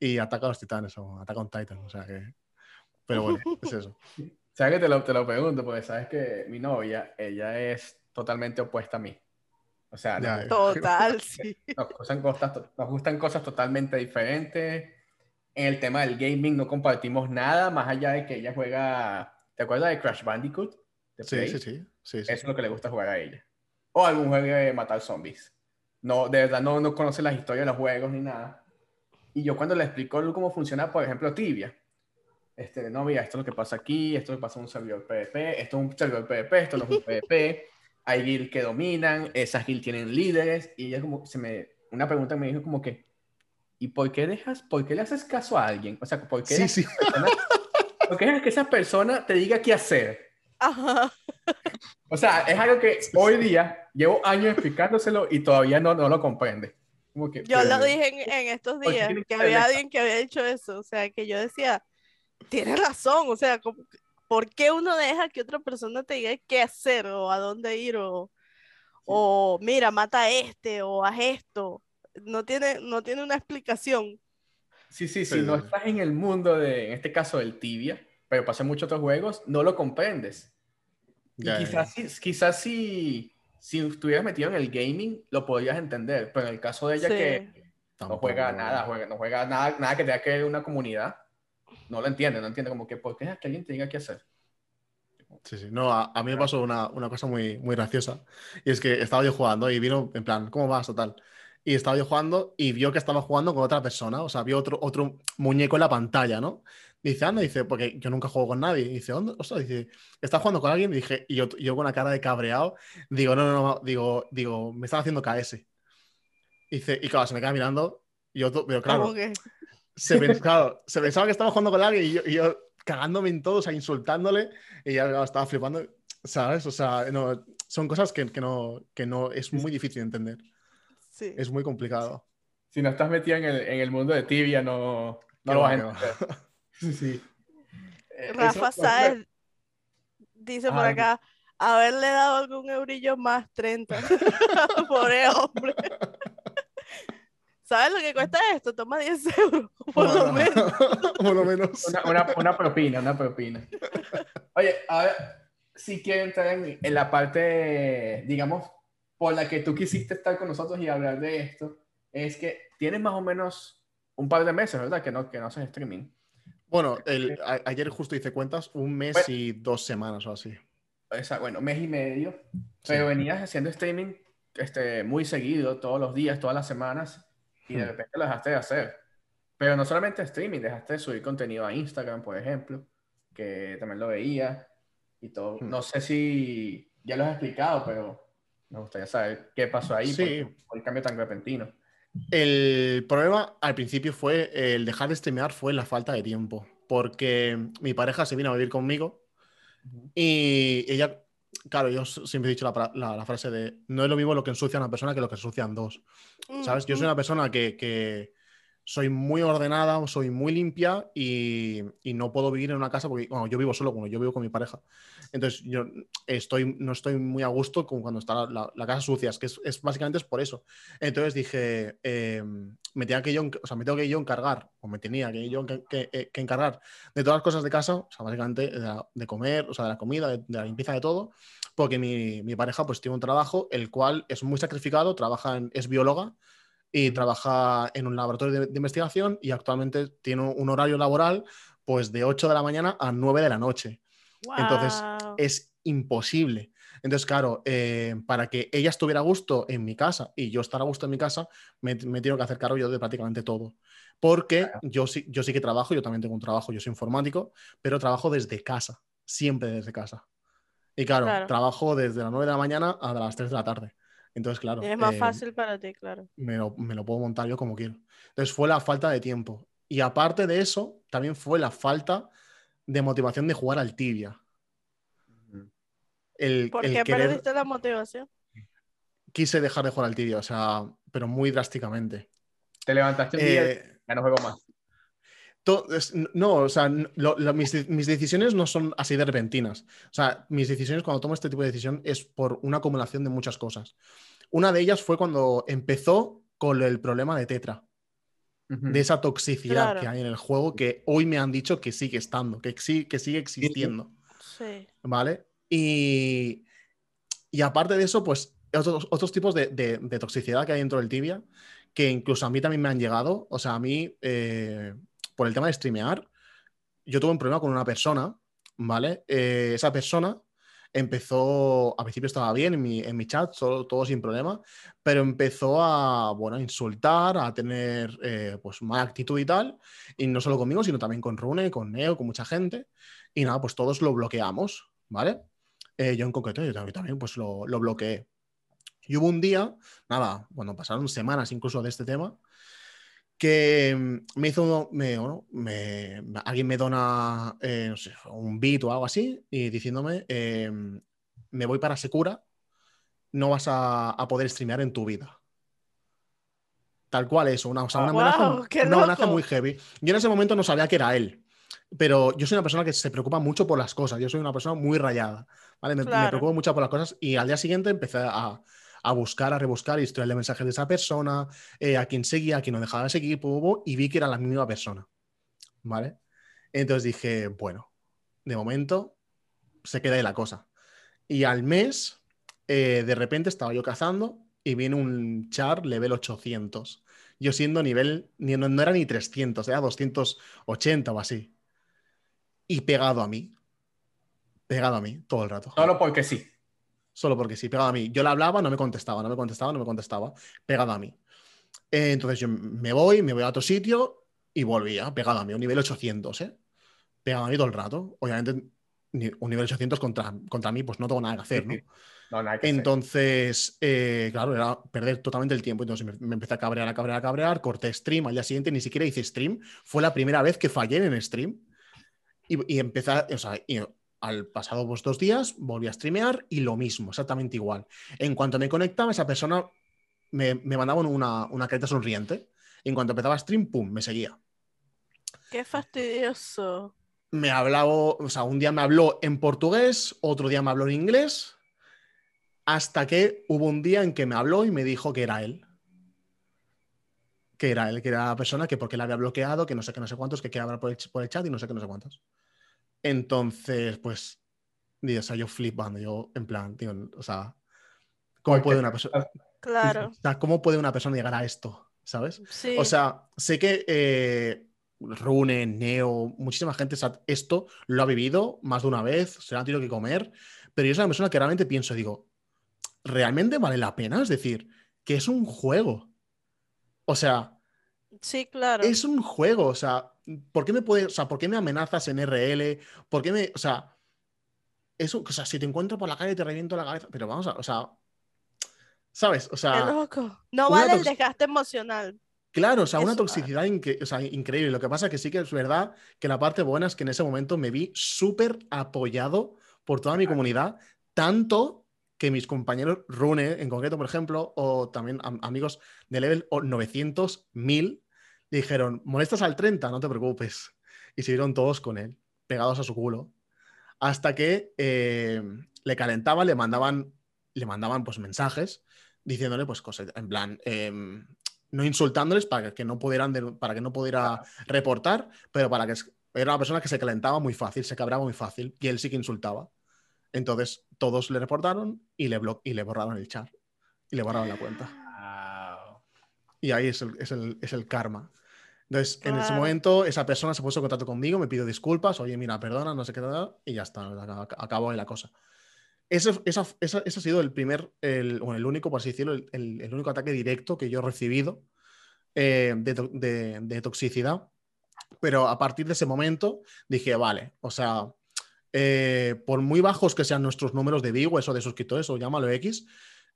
y Ataca a los Titanes o Ataca on Titan. O sea que. Pero bueno, es eso. ¿Sabes que te lo, te lo pregunto? Porque sabes que mi novia, ella es totalmente opuesta a mí. O sea, Ya, nos, Total, sí. nos gustan cosas, to- nos gustan cosas totalmente diferentes. En el tema del gaming no compartimos nada, más allá de que ella juega... ¿Te acuerdas de Crash Bandicoot? De Sí, sí, sí. sí, sí. Eso es lo que le gusta jugar a ella. O algún juego de matar zombies. No, de verdad no, no conoce las historias de los juegos ni nada. Y yo cuando le explico cómo funciona, por ejemplo, Tibia. Este, no, mira, esto es lo que pasa aquí, esto es lo que pasa en un servidor PvP, esto es un servidor PvP, esto no es un PvP. Hay guilds que dominan, esas guilds tienen líderes. Y ella como se me... Una pregunta me dijo como que, ¿y por qué dejas, por qué le haces caso a alguien? O sea, ¿por qué Sí, sí. persona- por qué dejas que esa persona te diga qué hacer? Ajá. O sea, es algo que hoy día llevo años explicándoselo y todavía no, no lo comprende. Como que, Yo pero- lo dije en, en estos días, que había alguien que había dicho eso, o sea, que yo decía, tienes razón, o sea, ¿por qué uno deja que otra persona te diga qué hacer o a dónde ir o, o mira, mata a este o haz esto? No tiene, no tiene una explicación. Sí, sí, Sí, si no sí. estás en el mundo de, en este caso del tibia, pero pasa en muchos otros juegos, no lo comprendes. Y Ya, ya, quizás, si, quizás si, si estuvieras metido en el gaming, lo podrías entender, pero en el caso de ella Sí. que no juega nada, juega, no juega nada, nada que tenga que ver una comunidad, no lo entiende, no entiende como que, ¿por qué es que alguien te diga qué hacer? Sí, sí. No, a, a mí me pasó una, una cosa muy, muy graciosa. Y es que estaba yo jugando y vino en plan, ¿cómo vas? Total. Y estaba yo jugando y vio que estaba jugando con otra persona. O sea, vio otro, otro muñeco en la pantalla, ¿no? Dice, anda, dice, porque yo nunca juego con nadie. Y dice, ¿dónde? O sea, dice, ¿estás jugando con alguien? Y dije, y yo, yo con una cara de cabreado, digo, no, no, no, digo, digo, me están haciendo KS. Dice, y claro, se me queda mirando. Y yo, pero claro, Como que, se, pens- claro, se pensaba que estaba jugando con alguien y yo, y yo cagándome en todo, o sea, insultándole, y ya estaba flipando, ¿sabes? O sea, no, son cosas que, que no, que no es muy difícil de entender, sí. es muy complicado. Si no estás metido en el, en el mundo de tibia, no, no lo vas a entender. Sí, sí. Eh, Rafa eso- Sáez dice por Ay. acá, haberle dado algún eurillo más 30. Pobre hombre. ¿Sabes lo que cuesta esto? Toma 10 euros, por lo menos. por lo menos. Una, una, una propina, una propina. Oye, ahora sí quiero entrar en, en la parte, digamos, por la que tú quisiste estar con nosotros y hablar de esto. Es que tienes más o menos un par de meses, ¿verdad? Que no, que no haces streaming. Bueno, el- a- ayer justo hice cuentas, un mes Bueno. y dos semanas o así. O sea, bueno, mes y medio. Pero venías haciendo streaming este, muy seguido, todos los días, todas las semanas, y de Hmm. repente lo dejaste de hacer. Pero no solamente streaming, dejaste de subir contenido a Instagram, por ejemplo, que también lo veía y todo. Hmm. No sé si ya lo has explicado, pero Me gustaría saber qué pasó ahí, Sí. por, por el cambio tan repentino. El problema al principio fue el dejar de streamear fue la falta de tiempo, porque mi pareja se vino a vivir conmigo y ella, claro, yo siempre he dicho la, pra- la- la frase de no es lo mismo lo que ensucia una persona que lo que ensucian dos, ¿sabes? Yo soy una persona que, que soy muy ordenada, soy muy limpia y, y no puedo vivir en una casa porque, bueno, yo vivo solo, bueno, yo vivo con mi pareja. Entonces, yo estoy, no estoy muy a gusto con cuando está la, la- casa sucia, es que es, es- básicamente es por eso. Entonces dije, eh, me, tenía que yo, o sea, me tengo que yo encargar, o me tenía que yo que, que- eh, que encargar de todas las cosas de casa, o sea, básicamente de, la- de comer, o sea, de la comida, de, de la limpieza, de todo, porque mi, mi pareja pues tiene un trabajo el cual es muy sacrificado, trabaja en, es bióloga y trabaja en un laboratorio de, de investigación y actualmente tiene un horario laboral pues de 8 de la mañana a 9 de la noche. Entonces, es imposible. Entonces, claro, eh, para que ella estuviera a gusto en mi casa y yo estar a gusto en mi casa, me, me tengo que hacer cargo yo de prácticamente todo. Porque Claro. yo, sí, yo sí que trabajo, yo también tengo un trabajo, yo soy informático, pero trabajo desde casa, siempre desde casa. Y claro, Claro. trabajo desde las 9 de la mañana a las 3 de la tarde. Entonces, claro, es más eh, fácil para ti, claro. me lo, me lo puedo montar yo como quiero. Entonces fue la falta de tiempo. Y aparte de eso, también fue la falta de motivación de jugar al tibia. El, ¿Por el qué querer- perdiste la motivación? quise dejar de jugar al tibia, o sea, pero muy drásticamente. Te levantaste un día y Eh, ya no juego más. to- es- no, o sea, n- lo- lo- mis, mis decisiones no son así de repentinas. O sea, mis decisiones cuando tomo este tipo de decisión es por una acumulación de muchas cosas. Una de ellas fue cuando empezó con el problema de Tetra. De esa toxicidad Claro. que hay en el juego que hoy me han dicho que sigue estando, que, sí, que sigue existiendo, Sí. ¿vale? Y, y aparte de eso, pues otros, otros tipos de, de- de toxicidad que hay dentro del tibia, que incluso a mí también me han llegado, o sea, a mí, eh, por el tema de streamear, yo tuve un problema con una persona, ¿vale? Eh, esa persona empezó, al principio estaba bien en mi, en mi chat, todo, todo sin problema, pero empezó a, bueno, a insultar, a tener eh, pues mala actitud y tal, y no solo conmigo, sino también con Rune, con Neo, con mucha gente, y nada, pues todos lo bloqueamos, ¿vale? Eh, yo en concreto, yo también, pues lo, lo bloqueé. Y hubo un día, nada, bueno, pasaron semanas incluso de este tema, que mm, me hizo, me, bueno, me- alguien me dona, eh, no sé, un beat o algo así, y diciéndome, eh, me voy para Secura, no vas a, a poder streamear en tu vida. Tal cual eso, una, o sea, una, Guau, amenaza, una muy heavy. Yo en ese momento no sabía que era él, pero yo soy una persona que se preocupa mucho por las cosas, yo soy una persona muy rayada, ¿vale? Me, me preocupo mucho por las cosas y al día siguiente empecé a, a buscar, a rebuscar historias de mensajes de esa persona, eh, a quién seguía, a quién no dejaba de seguir, y vi que era la misma persona, ¿vale? Entonces dije, bueno, de momento se queda ahí la cosa. Y al mes, eh, de repente estaba yo cazando y viene un char level 800. Yo siendo nivel, ni- no, no era ni 300, era 280 o así. Y pegado a mí. Pegado a mí todo el rato. Solo porque sí. Solo porque sí, pegado a mí. Yo le hablaba, no me contestaba, no me contestaba, no me contestaba. Pegado a mí. Eh, entonces yo me voy, me voy a otro sitio y volvía, pegado a mí, un nivel 800, ¿eh? Pegado a mí todo el rato. Obviamente, un nivel 800 contra, contra mí, pues no tengo nada que hacer, ¿no? No, nada que. Entonces, eh, claro, era perder totalmente el tiempo. Entonces me, me empecé a cabrear, a cabrear, a cabrear, corté stream. Al día siguiente ni siquiera hice stream. Fue la primera vez que fallé en stream. Y, y empecé, o sea, y al pasado pues, dos días volví a streamear y lo mismo, exactamente igual. En cuanto me conectaba, esa persona me, me mandaba una, una carita sonriente. En cuanto empezaba stream, pum, me seguía. Qué fastidioso. me hablaba, o sea, un día me habló en portugués, otro día me habló en inglés, hasta que hubo un día en que me habló y me dijo que era él. Que era él, que era la persona que porque la había bloqueado, que no sé qué, no sé cuántos, que quería hablar por el, por el chat y no sé qué, no sé cuántos. Entonces, pues, digo, o sea, yo flipando, yo en plan, tío, o sea, ¿cómo Porque- puede una persona, Claro. o sea, ¿cómo puede una persona llegar a esto? ¿Sabes? Sí. O sea, sé que eh, Rune, Neo, muchísima gente sa- esto lo ha vivido más de una vez, se lo han tenido que comer, pero yo soy una persona que realmente pienso, digo, ¿realmente vale la pena? Es decir, que es un juego. O sea, sí, claro. es un juego. O sea, ¿por qué me puede, o sea, ¿por qué me amenazas en RL? ¿Por qué me, o sea, eso, o sea, si te encuentro por la calle te reviento la cabeza, pero vamos a, o sea, ¿Sabes? O Qué sea, loco. No vale el desgaste emocional. claro, o sea, una toxicidad incre- o sea, increíble. Lo que pasa que sí que es verdad que la parte buena es que en ese momento me vi súper apoyado por toda mi comunidad, tanto que mis compañeros Rune, en concreto, por ejemplo, o también am- amigos de level o 900, 1000, dijeron, molestas al 30, no te preocupes. Y siguieron todos con él, pegados a su culo. Hasta que eh, le calentaba, le mandaban, le mandaban pues mensajes diciéndole pues cosas, en plan, em, no insultándoles para que no pudieran, de- para que no pudiera reportar, pero para que era una persona que se calentaba muy fácil, se cabraba muy fácil y él sí que insultaba. Entonces todos le reportaron y le, y le borraron el chat y le borraron la cuenta. Wow. Y ahí es el, es el- es el karma. Entonces, en ese Claro. momento, esa persona se puso en contacto conmigo, me pidió disculpas, oye, mira, perdona, no sé qué, y ya está, ac- acabó ahí la cosa. Ese, esa- esa- ese ha sido el primer, el, bueno, el único, por así decirlo, el, el- el único ataque directo que yo he recibido eh, de, de- de toxicidad. Pero a partir de ese momento dije, vale, o sea, eh, por muy bajos que sean nuestros números de viewers o de suscriptores, o llámalo X,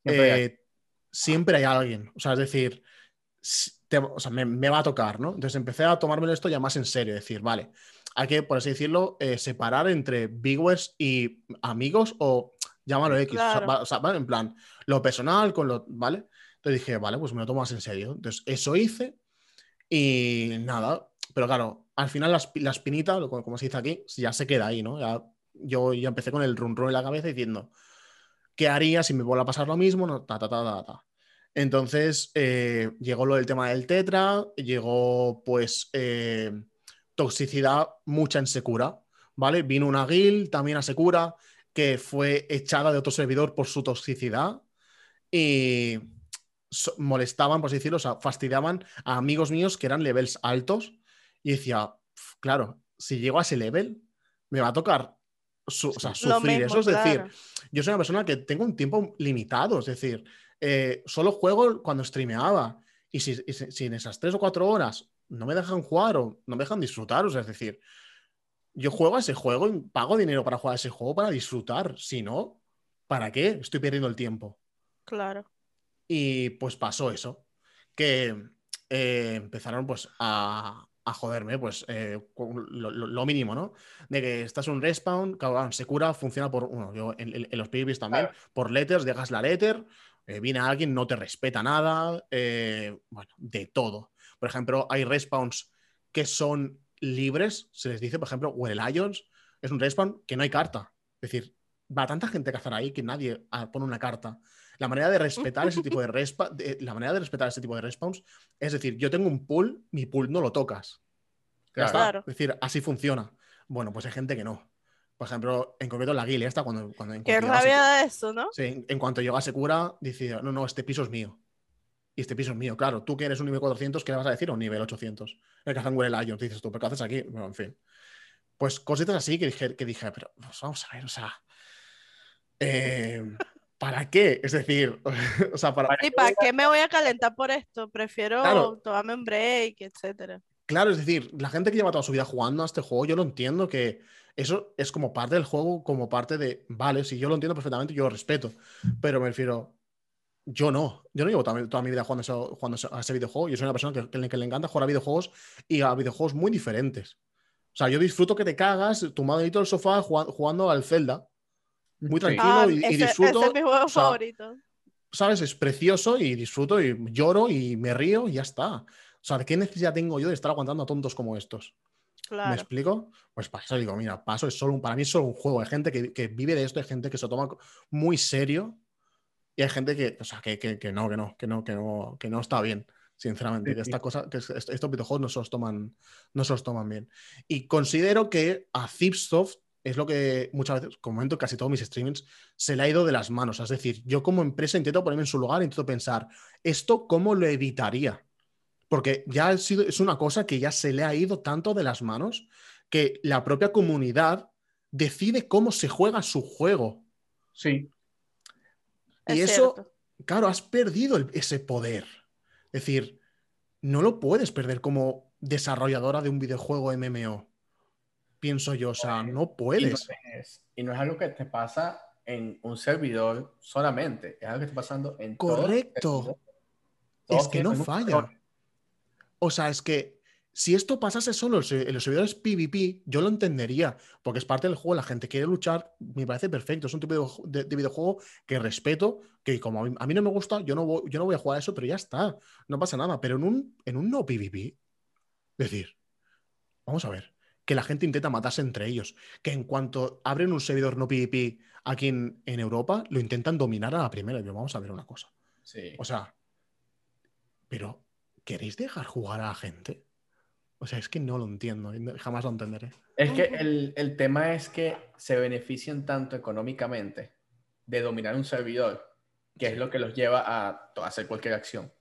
Siempre hay eh, siempre hay alguien. O sea, es decir, te- o sea, me, me va a tocar, ¿no? Entonces empecé a tomármelo esto ya más en serio, decir, vale, hay que, por así decirlo, eh, separar entre viewers y amigos o llámalo X. O sea, Claro. va- o sea, ¿vale? En plan, lo personal con lo, ¿vale? Entonces dije, vale, pues me lo tomo más en serio. Entonces eso hice y nada, pero claro, al final la, la espinita, lo- como se dice aquí, ya se queda ahí, ¿no? Ya, yo ya empecé con el run run en la cabeza diciendo, ¿qué haría si me vuelve a pasar lo mismo? No, ta, ta, ta, ta, ta. Entonces eh, llegó lo del tema del tetra, llegó pues eh, toxicidad mucha en Secura, ¿vale? Vino una guild también a Secura que fue echada de otro servidor por su toxicidad y so- molestaban, por así decirlo, o sea, fastidiaban a amigos míos que eran levels altos y decía, "Pf, claro, si llego a ese level, me va a tocar su- o sea, Lo sufrir mismo, eso. Es decir, yo soy una persona que tengo un tiempo limitado, es decir, eh, solo juego cuando streameaba y si, y si- si en esas tres o cuatro horas no me dejan jugar o no me dejan disfrutar, o sea, es decir, yo juego a ese juego y pago dinero para jugar a ese juego para disfrutar, si no, ¿para qué? Estoy perdiendo el tiempo. Claro. Y pues pasó eso, que eh, empezaron pues a, a joderme, pues eh, lo, mínimo, ¿no? De que estás un respawn, cabrón, se cura, funciona por, bueno, yo en, en- en los PvPs también, por letters, dejas la letter, eh, viene alguien, no te respeta nada, eh, bueno, de todo. Por ejemplo, hay respawns que son libres, se les dice, por ejemplo, Well Lions es un respawn que no hay carta. Es decir, va tanta gente a cazar ahí que nadie ah, pone una carta. La manera de respetar ese tipo de respa de- la manera de respetar ese tipo de respawns es decir, yo tengo un pool, mi pool no lo tocas. Claro. Es decir, así funciona. Bueno, pues hay gente que no. Por ejemplo, en concreto la guilia esta, cuando, cuando en Qué rabia eso, ¿no? Sí, en- cuanto llegase cura, dice, no, no, este piso es mío. Y este piso es mío. Claro, tú que eres un nivel 400, ¿qué le vas a decir a un nivel 800? El que hacen Well Lions, dices tú, ¿pero qué haces aquí? Bueno, en fin. Pues cositas así que dije, que dije pero pues vamos a ver, o sea, eh, ¿para qué? Es decir, o sea, para, ¿Y para qué me voy a calentar por esto? Prefiero Claro. tomarme un break, etcétera. Claro, es decir, la gente que lleva toda su vida jugando a este juego, yo lo entiendo que eso es como parte del juego, como parte de, vale, si yo lo entiendo perfectamente, yo lo respeto, pero me refiero, yo no, yo no llevo toda, mi- toda mi vida jugando, jugando a ese videojuego, yo soy una persona que, que le, que le encanta jugar a videojuegos y a videojuegos muy diferentes. O sea, yo disfruto que te cagas tumbado en el sofá jugando, jugando al Zelda, muy Sí. tranquilo Ah, y, disfruto, ese es mi juego o sea, favorito. ¿sabes? Es precioso y disfruto y lloro y me río y ya está. O sea, ¿qué necesidad tengo yo de estar aguantando a tontos como estos? ¿Me explico? Pues para eso digo, mira, paso es solo un, para mí es solo un juego. Hay gente que, que vive de esto, hay gente que se lo toma muy serio y hay gente que, o sea, que, que- que no, que no, que no, que no, que no está bien, sinceramente. Sí, esta cosa, que es- est- estos videojuegos no se los toman, no se los toman bien. Y considero que a Zipsoft es lo que muchas veces, como comento en casi todos mis streamings, se le ha ido de las manos. Es decir, yo como empresa intento ponerme en su lugar, intento pensar, ¿esto cómo lo evitaría? Porque ya ha sido, es una cosa que ya se le ha ido tanto de las manos que la propia comunidad decide cómo se juega su juego. Sí, y Es eso, cierto. claro, has perdido el- ese poder. Es decir, no lo puedes perder como desarrolladora de un videojuego MMO. Pienso yo, o sea, no y no, puedes. es, y no es algo que te pasa en un servidor solamente. Es algo que está pasando en todo el Correcto. servidor. Es que no falla. O sea, es que si esto pasase solo en los- servidores PvP, yo lo entendería, porque es parte del juego, la gente quiere luchar, me parece perfecto, es un tipo de, de- de videojuego que respeto, que como a mí, a mí no me gusta, yo no, voy, yo no voy a jugar a eso, pero ya está, no pasa nada, pero en un, en un no PvP, es decir, vamos a ver, que la gente intenta matarse entre ellos, que en cuanto abren un servidor no PvP aquí en, en Europa, lo intentan dominar a la primera, yo vamos a ver una cosa. Sí. O sea, pero ¿queréis dejar jugar a la gente? O sea, es que no lo entiendo, jamás lo entenderé. Es que el, el tema es que se benefician tanto económicamente de dominar un servidor, que es lo que los lleva a to- hacer cualquier acción.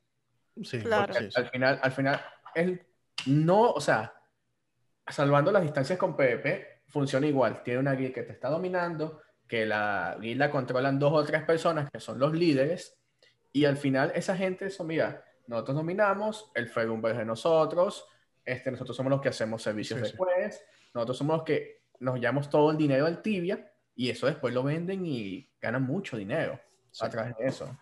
Sí, Claro. sí, Al, sí. al final, al final, es no, o sea, salvando las distancias con PvP, funciona igual. Tiene una guild que te está dominando, que la guild la controlan dos o tres personas que son los líderes, y al final esa gente, eso, mira, nosotros dominamos, el Ferumber es de nosotros, este, nosotros somos los que hacemos servicios Sí, de sí. nosotros somos los que nos llevamos todo el dinero al tibia, y eso después lo venden y ganan mucho dinero Sí. a través de eso.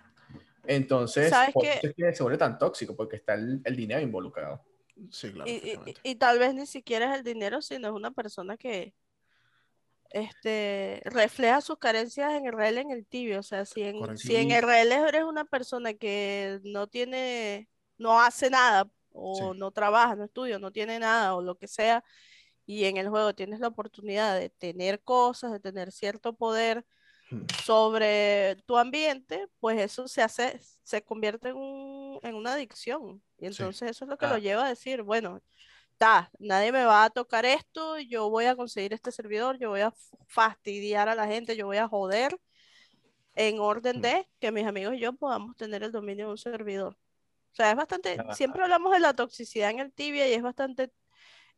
Entonces, ¿Sabes por qué? eso es que se vuelve tan tóxico, porque está el, el dinero involucrado. Sí, claro. Y, y- y tal vez ni siquiera es el dinero, sino es una persona que este, refleja sus carencias en el RL en el tibio. O sea, si en, Correcto. si en RL eres una persona que no tiene, no hace nada, o Sí. no trabaja, no estudia, no tiene nada, o lo que sea, y en el juego tienes la oportunidad de tener cosas, de tener cierto poder Hmm. sobre tu ambiente, pues eso se hace, se convierte en, un- en una adicción. Y entonces eso es lo que lo Ah. lleva a decir, bueno, ta, nadie me va a tocar esto, yo voy a conseguir este servidor, yo voy a fastidiar a la gente, yo voy a joder en orden Mm. de que mis amigos y yo podamos tener el dominio de un servidor. O sea, es bastante, siempre hablamos de la toxicidad en el tibia y es bastante,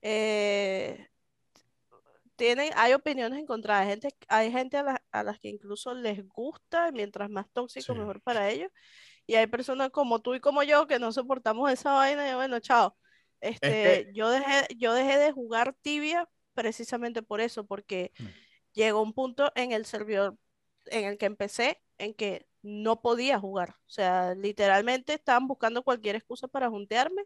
eh, tienen, hay opiniones encontradas. Hay gente, hay gente a, la- a las que incluso les gusta, mientras más tóxico, Sí. mejor para ellos. Y hay personas como tú y como yo que no soportamos esa vaina y bueno, chao. Este, que- yo dejé, yo dejé de jugar tibia precisamente por eso, porque Mm. llegó un punto en el servidor en el que empecé en que no podía jugar. O sea, literalmente estaban buscando cualquier excusa para juntearme.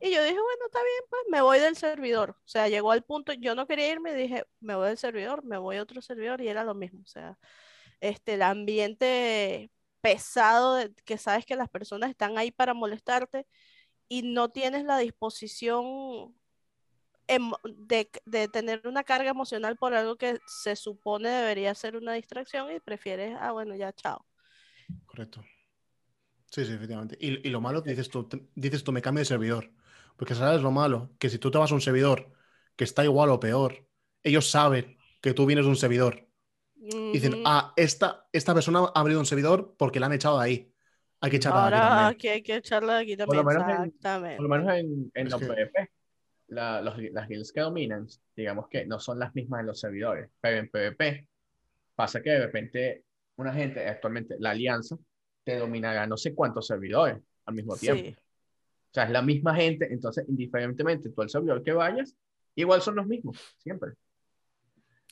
Y yo dije, bueno, está bien, pues me voy del servidor. O sea, llegó al punto, yo no quería irme, dije, me voy del servidor, me voy a otro servidor y era lo mismo. O sea, este, el ambiente pesado de que sabes que las personas están ahí para molestarte y no tienes la disposición de, de tener una carga emocional por algo que se supone debería ser una distracción y prefieres, ah, bueno, ya, chao. Correcto. Sí, sí, efectivamente. Y, y lo malo, dices tú, te- dices tú, me cambio de servidor. Porque sabes lo malo, que si tú te vas a un servidor que está igual o peor, ellos saben que tú vienes de un servidor. Y dicen, ah, esta, esta persona ha abrido un servidor porque la han echado de ahí. Hay que echarla de aquí Ahora también. aquí hay que echarla de aquí Por lo también, menos en- exactamente. Por lo menos en, en los que- PvP, la- los- las guilds que dominan, digamos que no son las mismas en los servidores, pero en PvP pasa que de repente una gente, actualmente la alianza, te dominará no sé cuántos servidores al mismo tiempo. Sí. O sea, es la misma gente, entonces indiferentemente tú al servidor que vayas, igual son los mismos, siempre.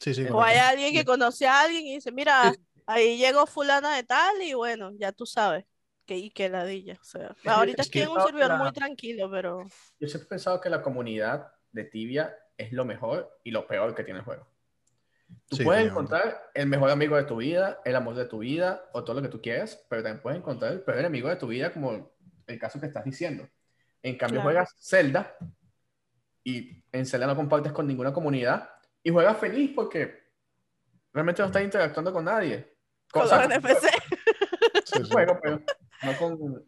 Sí, sí, O correcto. hay alguien que conoce a alguien y dice, mira, ahí llegó fulana de tal y bueno, ya tú sabes. Que, y que ladilla. O sea, ahorita es estoy en un servidor la- muy tranquilo, pero Yo siempre he pensado que la comunidad de Tibia es lo mejor y lo peor que tiene el juego. Tú Sí, puedes encontrar el mejor amigo de tu vida, el amor de tu vida o todo lo que tú quieras, pero también puedes encontrar el peor enemigo de tu vida, como el caso que estás diciendo. En cambio, Claro. juegas Zelda y en Zelda no compartes con ninguna comunidad y juegas feliz porque realmente no estás interactuando con nadie. con los NPC. Sí, sí. juego, pero no con,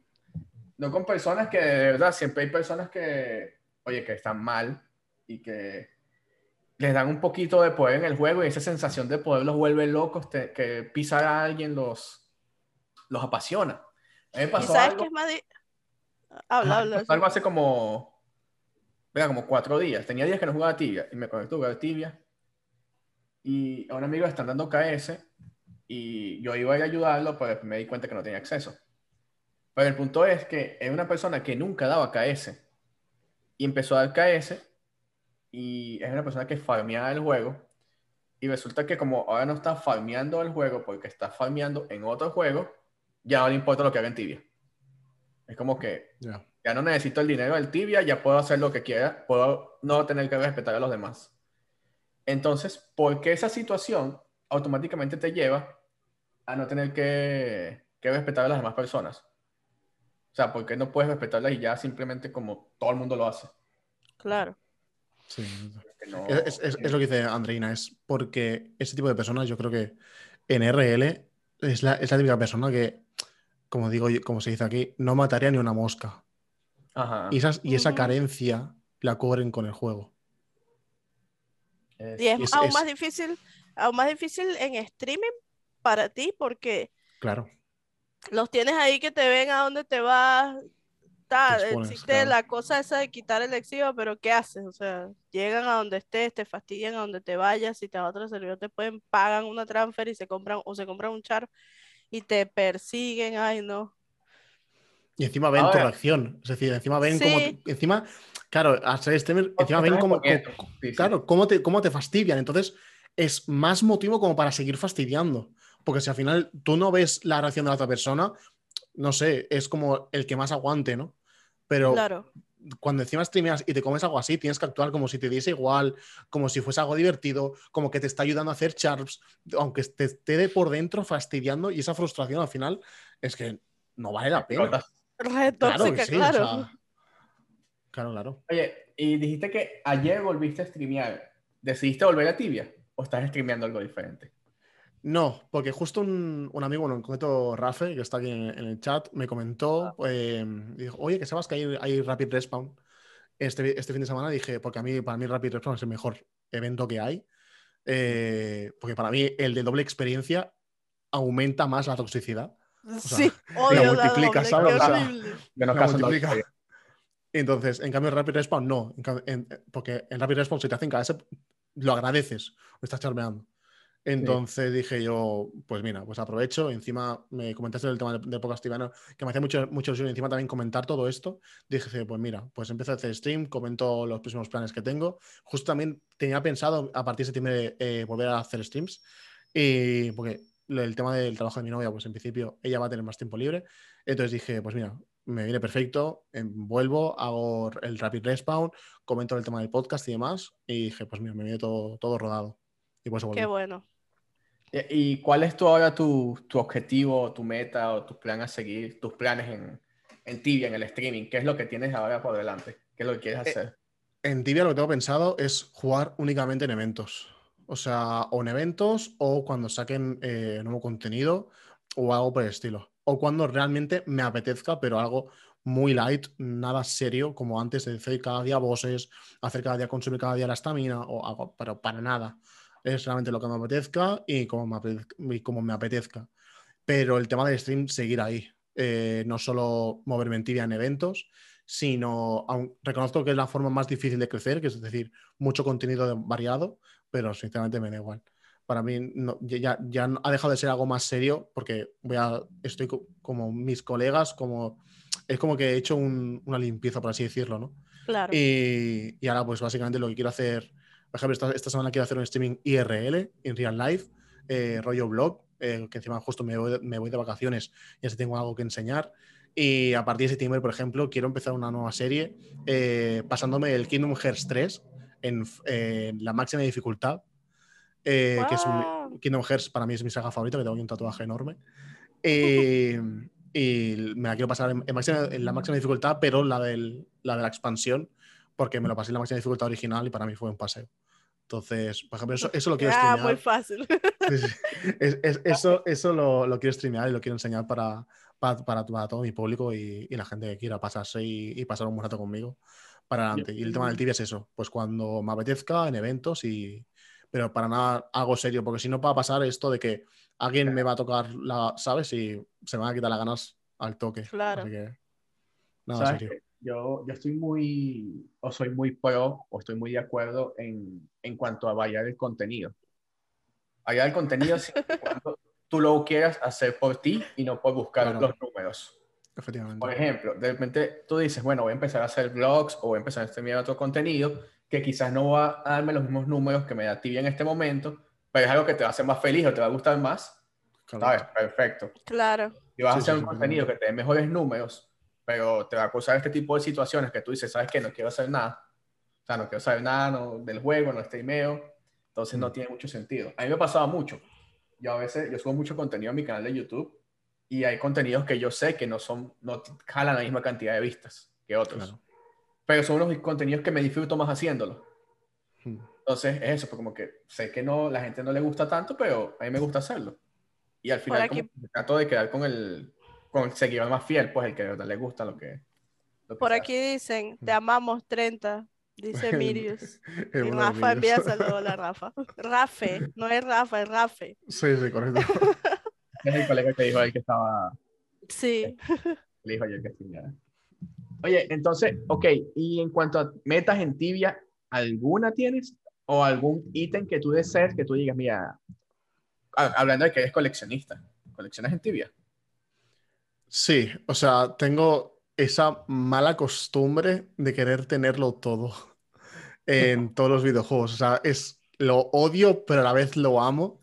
no con personas que de verdad, siempre hay personas que, oye, que están mal y que les dan un poquito de poder en el juego y esa sensación de poder los vuelve locos, te- que pisar a alguien los, los apasiona. A mí me ¿Y pasó sabes algo, qué es más? Habla, habla. algo hace como, vea, como cuatro días. Tenía días que no jugaba tibia y me conecté a jugar tibia y a un amigo le están dando KS y yo iba a ir a ayudarlo, pero me di cuenta que no tenía acceso. Pero el punto es que es una persona que nunca daba KS y empezó a dar KS y es una persona que farmeaba el juego y resulta que como ahora no está farmeando el juego porque está farmeando en otro juego, ya no le importa lo que haga en Tibia. Es como que Ya. ya no necesito el dinero del Tibia, ya puedo hacer lo que quiera, puedo no tener que respetar a los demás. Entonces, ¿por qué esa situación automáticamente te lleva a no tener que, que respetar a las demás personas? O sea, ¿por qué no puedes respetarlas y ya simplemente como todo el mundo lo hace? Claro. Sí. No- Es, es- es lo que dice Andreina, es porque ese tipo de personas, yo creo que en RL es la, es la típica persona que, como digo, como se dice aquí, no mataría ni una mosca. Ajá. Y, esas- y esa carencia la cubren con el juego. Es- Y es, Es- aún es- más difícil, aún más difícil en streaming para ti porque Claro. Los tienes ahí que te ven a dónde te vas. Tal, expones, existe claro. la cosa esa de quitar el exilio, pero ¿qué haces? O sea, llegan a donde estés, te fastidian a donde te vayas, si te vas a otro servidor te pueden, pagan una transfer y se compran, o se compran un char y te persiguen, ay no. Y encima ven tu reacción. Es decir, encima ven. Sí. Encima, claro, al ser streamer, encima ven cómo- Sí, sí. Claro, cómo te, cómo te fastidian. Entonces, es más motivo como para seguir fastidiando. Porque si al final tú no ves la reacción de la otra persona, no sé, es como el que más aguante, ¿no? Pero Claro, cuando encima streameas y te comes algo así, tienes que actuar como si te diese igual, como si fuese algo divertido, como que te está ayudando a hacer charps, aunque te esté de por dentro fastidiando y esa frustración al final es que no vale la pena. Explotas. re Claro que sí, o claro. sea, claro, claro. Oye, y dijiste que ayer volviste a streamear. ¿Decidiste volver a Tibia? ¿O estás streameando algo diferente? No, porque justo un, un amigo, bueno, en concreto Rafe, que está aquí en, en el chat, me comentó, eh, dijo, oye, que sabes que hay, hay Rapid Respawn este, este fin de semana. Dije, porque a mí, para mí Rapid Respawn es el mejor evento que hay. eh, porque para mí el de doble experiencia aumenta más la toxicidad. sea, Sí, odio la multiplica, doble, ¿sabes? O sea, multiplica. Entonces, en cambio, Rapid Respawn no. En ca- en- porque en Rapid Respawn, si te hacen KS, lo agradeces, lo estás charmeando. Entonces dije yo, pues mira, pues aprovecho. Encima me comentaste el tema del, del podcast tibano, que me hacía mucho, mucho ilusión. Encima también comentar todo esto. Dije, pues mira, pues empecé a hacer stream, comento los próximos planes que tengo. Justo también tenía pensado a partir de septiembre eh, volver a hacer streams. Y porque el tema del trabajo de mi novia, pues en principio ella va a tener más tiempo libre. Entonces dije, pues mira, me viene perfecto, em, vuelvo, hago el rapid respawn, comento el tema del podcast y demás. Y dije, pues mira, me viene todo, todo rodado. Y pues Qué bueno. ¿Y y cuál es tu, ahora tu, tu objetivo, tu meta o tu plan a seguir, tus planes en, en Tibia, en el streaming? ¿Qué es lo que tienes ahora por delante? ¿Qué es lo que quieres Eh, hacer? En Tibia lo que tengo pensado es jugar únicamente en eventos. O sea, o en eventos o cuando saquen eh, nuevo contenido o algo por el estilo. O cuando realmente me apetezca, pero algo muy light, nada serio, como antes de hacer cada día bosses, hacer cada día consumir cada día la estamina o algo, pero para nada. Es realmente lo que me apetezca y como me apetezca. Y como me apetezca. Pero el tema del stream, seguir ahí. Eh, no solo moverme en tibia en eventos, sino aun- reconozco que es la forma más difícil de crecer, que es decir, mucho contenido variado, pero sinceramente me da igual. Para mí no- ya, ya ha dejado de ser algo más serio porque voy a, estoy co- como mis colegas, como es como que he hecho un- una limpieza, por así decirlo, ¿no? Claro. Y, y ahora, pues básicamente lo que quiero hacer, por ejemplo, esta, esta semana quiero hacer un streaming IRL, en real life, eh, rollo blog, eh, que encima justo me voy, me voy de vacaciones y así tengo algo que enseñar. Y a partir de septiembre, por ejemplo, quiero empezar una nueva serie eh, pasándome el Kingdom Hearts 3 en, la máxima dificultad. eh, que es un-. Kingdom Hearts para mí es mi saga favorita, que tengo aquí un tatuaje enorme. Eh, y me la quiero pasar en, en máxima- en la máxima dificultad, pero la, del, la de la expansión, porque me lo pasé en la máxima dificultad original y para mí fue un paseo. Entonces, por ejemplo, eso, eso lo quiero Ah, streamear. muy fácil. Es- es- eso eso lo, lo quiero streamear y lo quiero enseñar para, para, para- para todo mi público y, y la gente que quiera pasarse y, y pasar un buen rato conmigo para adelante. Y el tema del tibia es eso, pues cuando me apetezca, en eventos y... Pero para nada algo serio, porque si no va a pasar esto de que alguien me va a tocar la, ¿sabes? Y se me van a quitar las ganas al toque. Claro. Así que nada ¿Sabes serio. Yo, yo estoy muy, o soy muy pro, o estoy muy de acuerdo en, en cuanto a variar el contenido. Variar el contenido siempre cuando tú lo quieras hacer por ti y no por buscar Claro. los números. Efectivamente. Por ejemplo, de repente tú dices, bueno, voy a empezar a hacer vlogs o voy a empezar a streamear otro contenido que quizás no va a darme los mismos números que me da Tibia en este momento, pero es algo que te va a hacer más feliz o te va a gustar más, Claro. ¿sabes? Perfecto. Claro. Y vas Sí, a hacer sí, un sí, contenido que te dé mejores números, pero te va a causar este tipo de situaciones que tú dices, ¿sabes qué? No quiero hacer nada. O sea, no quiero saber nada no, del juego, no streameo. Entonces no Mm. tiene mucho sentido. A mí me pasaba mucho. Yo a veces, yo subo mucho contenido a mi canal de YouTube y hay contenidos que yo sé que no son, no jalan la misma cantidad de vistas que otros. Claro. Pero son unos contenidos que me disfruto más haciéndolo. Mm. Entonces, es eso, pues como que sé que no, la gente no le gusta tanto, pero a mí me gusta hacerlo. Y al final como trato de quedar con el, con el seguidor más fiel, pues el que de verdad le gusta lo que... lo que Por se aquí dicen, te amamos 30, dice Mirius. Y Rafa envía saludos a la Rafa. Rafe, no es Rafa, es Rafe. Sí, sí, correcto. Es el colega que dijo ahí que estaba... Sí. Le dijo ayer que ya. Oye, entonces, ok, y en cuanto a metas en tibia, ¿alguna tienes? ¿O algún ítem que tú desees que tú digas, mira, ha- hablando de que eres coleccionista, ¿coleccionas en tibia? Sí, o sea, tengo esa mala costumbre de querer tenerlo todo en todos los videojuegos. O sea, es lo odio, pero a la vez lo amo.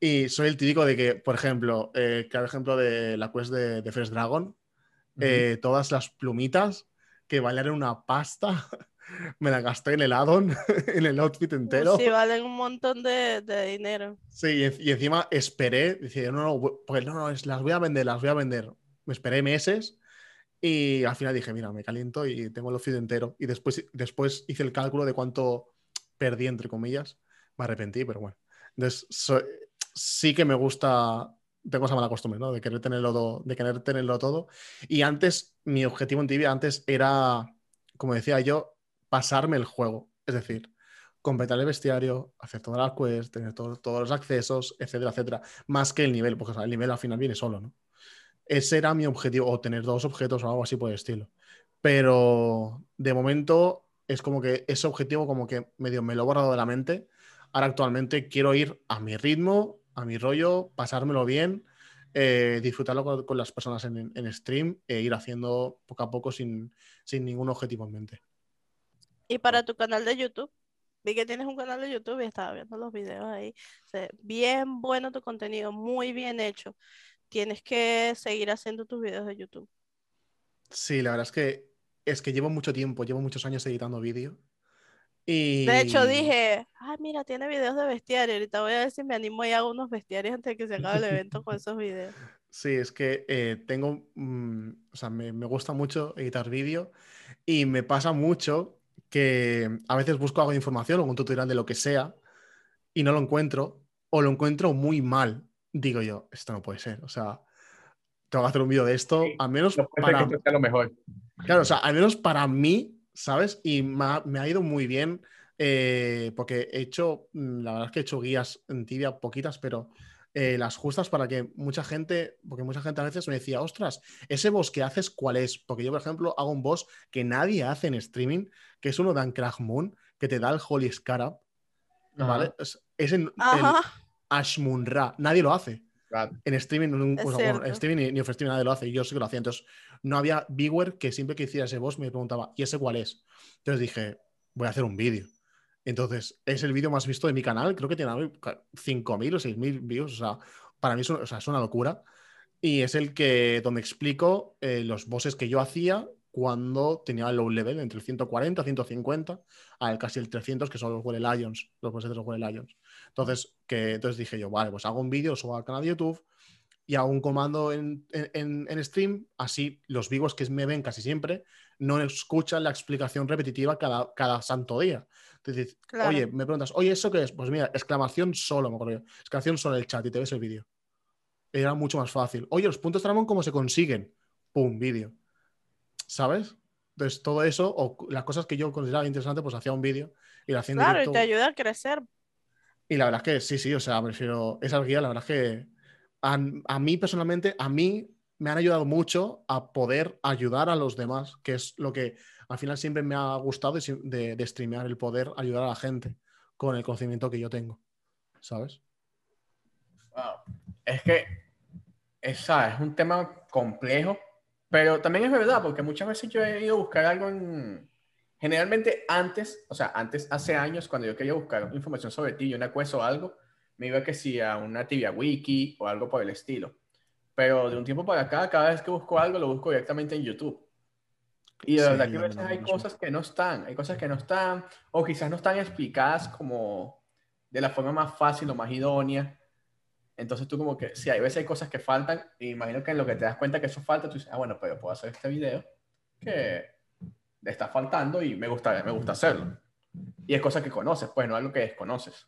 Y soy el típico de que, por ejemplo, eh, claro ejemplo de la quest de, de Fresh Dragon, eh, todas las plumitas que valían una pasta, me la gasté en el addon, en el outfit entero. Sí, valen un montón de, de dinero. Sí, y, y encima esperé, decía, no, no, pues no, no, las voy a vender, las voy a vender. Me esperé meses y al final dije, mira, me caliento y tengo el outfit entero. Y después, después hice el cálculo de cuánto perdí, entre comillas. Me arrepentí, pero bueno. Entonces, so- sí que me gusta, tengo esa mala costumbre, ¿no? De querer tenerlo todo, de querer tenerlo todo. Y antes, mi objetivo en Tibia antes era, como decía yo, pasarme el juego. Es decir, completar el bestiario, hacer todas las quests, tener todo- todos los accesos, etcétera, etcétera. Más que el nivel, porque o sea, el nivel al final viene solo, ¿no? Ese era mi objetivo, o tener dos objetos o algo así por el estilo. Pero de momento es como que ese objetivo como que medio me lo he borrado de la mente. Ahora actualmente quiero ir a mi ritmo, a mi rollo, pasármelo bien, eh, disfrutarlo con, las personas en, en stream e ir haciendo poco a poco sin, sin ningún objetivo en mente. Y para tu canal de YouTube, vi que tienes un canal de YouTube y estaba viendo los videos ahí. Bien bueno tu contenido, muy bien hecho. Tienes que seguir haciendo tus videos de YouTube. Sí, la verdad es que es que llevo mucho tiempo, llevo muchos años editando vídeo. Y De hecho, dije, ah, mira, tiene videos de bestiario. Ahorita voy a ver si me animo y hago unos bestiarios antes de que se acabe el evento con esos videos. Sí, es que eh, tengo, mm, o sea, me, me gusta mucho editar vídeo y me pasa mucho que a veces busco algo de información o un tutorial de lo que sea y no lo encuentro o lo encuentro muy mal. Digo yo, esto no puede ser, o sea, tengo que hacer un vídeo de esto, Sí, al menos No para, que esto sea lo mejor. Claro, o sea, al menos para mí, ¿sabes? Y me ha, me ha ido muy bien eh, porque he hecho, mm, la verdad es que he hecho guías en tibia, poquitas, pero eh, las justas para que mucha gente, porque mucha gente a veces me decía, ostras, ese boss que haces, ¿cuál es? Porque yo, por ejemplo, hago un boss que nadie hace en streaming, que es uno de Ancrag Moon, que te da el Holy Scarab, ¿vale? Es, es en, el Ashmunra, nadie lo hace Claro. en streaming, en un- Es o sea, bueno, en streaming ni, ni off streaming nadie lo hace, y yo sí que lo hacía. Entonces, no había viewer que siempre que hiciera ese boss me preguntaba, ¿y ese cuál es? Entonces dije, voy a hacer un vídeo. Entonces, es el vídeo más visto de mi canal, creo que tiene 5.000 o 6.000 views, o sea, para mí es, un- o sea, es una locura. Y es el que, donde explico eh, los bosses que yo hacía cuando tenía el low level, entre el 140, 150, al casi el 300, que son los Were Lions, los de los Were Lions. Entonces, que, entonces dije yo, vale, pues hago un vídeo, lo subo al canal de YouTube y hago un comando en, en- en stream, así los vivos que me ven casi siempre no escuchan la explicación repetitiva cada, cada santo día. Entonces, Claro. oye, me preguntas, oye, ¿eso qué es? Pues mira, exclamación solo, me acuerdo yo. Exclamación solo en el chat y te ves el vídeo. Era mucho más fácil. Oye, los puntos Dramon, ¿cómo se consiguen? Pum, vídeo. ¿Sabes? Entonces, todo eso, o las cosas que yo consideraba interesantes, pues hacía un vídeo y lo hacía en claro, y te ayuda a crecer. Y la verdad es que sí, sí, o sea, prefiero esa guía, la verdad es que a, a mí personalmente, a mí me han ayudado mucho a poder ayudar a los demás, que es lo que al final siempre me ha gustado de, de, de streamear, el poder ayudar a la gente con el conocimiento que yo tengo, ¿sabes? Wow. Es que esa es un tema complejo, pero también es verdad, porque muchas veces yo he ido a buscar algo en... Generalmente antes, o sea, antes, hace años, cuando yo quería buscar información sobre ti y una quest o algo, me iba que sí a una tibia wiki o algo por el estilo. Pero de un tiempo para acá, cada vez que busco algo, lo busco directamente en YouTube. Y de Sí, verdad que yo a veces hay cosas que no están, hay cosas que no están, o quizás no están explicadas como de la forma más fácil o más idónea. Entonces tú como que, sí, hay veces hay cosas que faltan, y imagino que en lo que te das cuenta que eso falta, tú dices, ah, bueno, pero puedo hacer este video que le está faltando y me gusta, me gusta hacerlo. Y es cosa que conoces, pues no es algo que desconoces.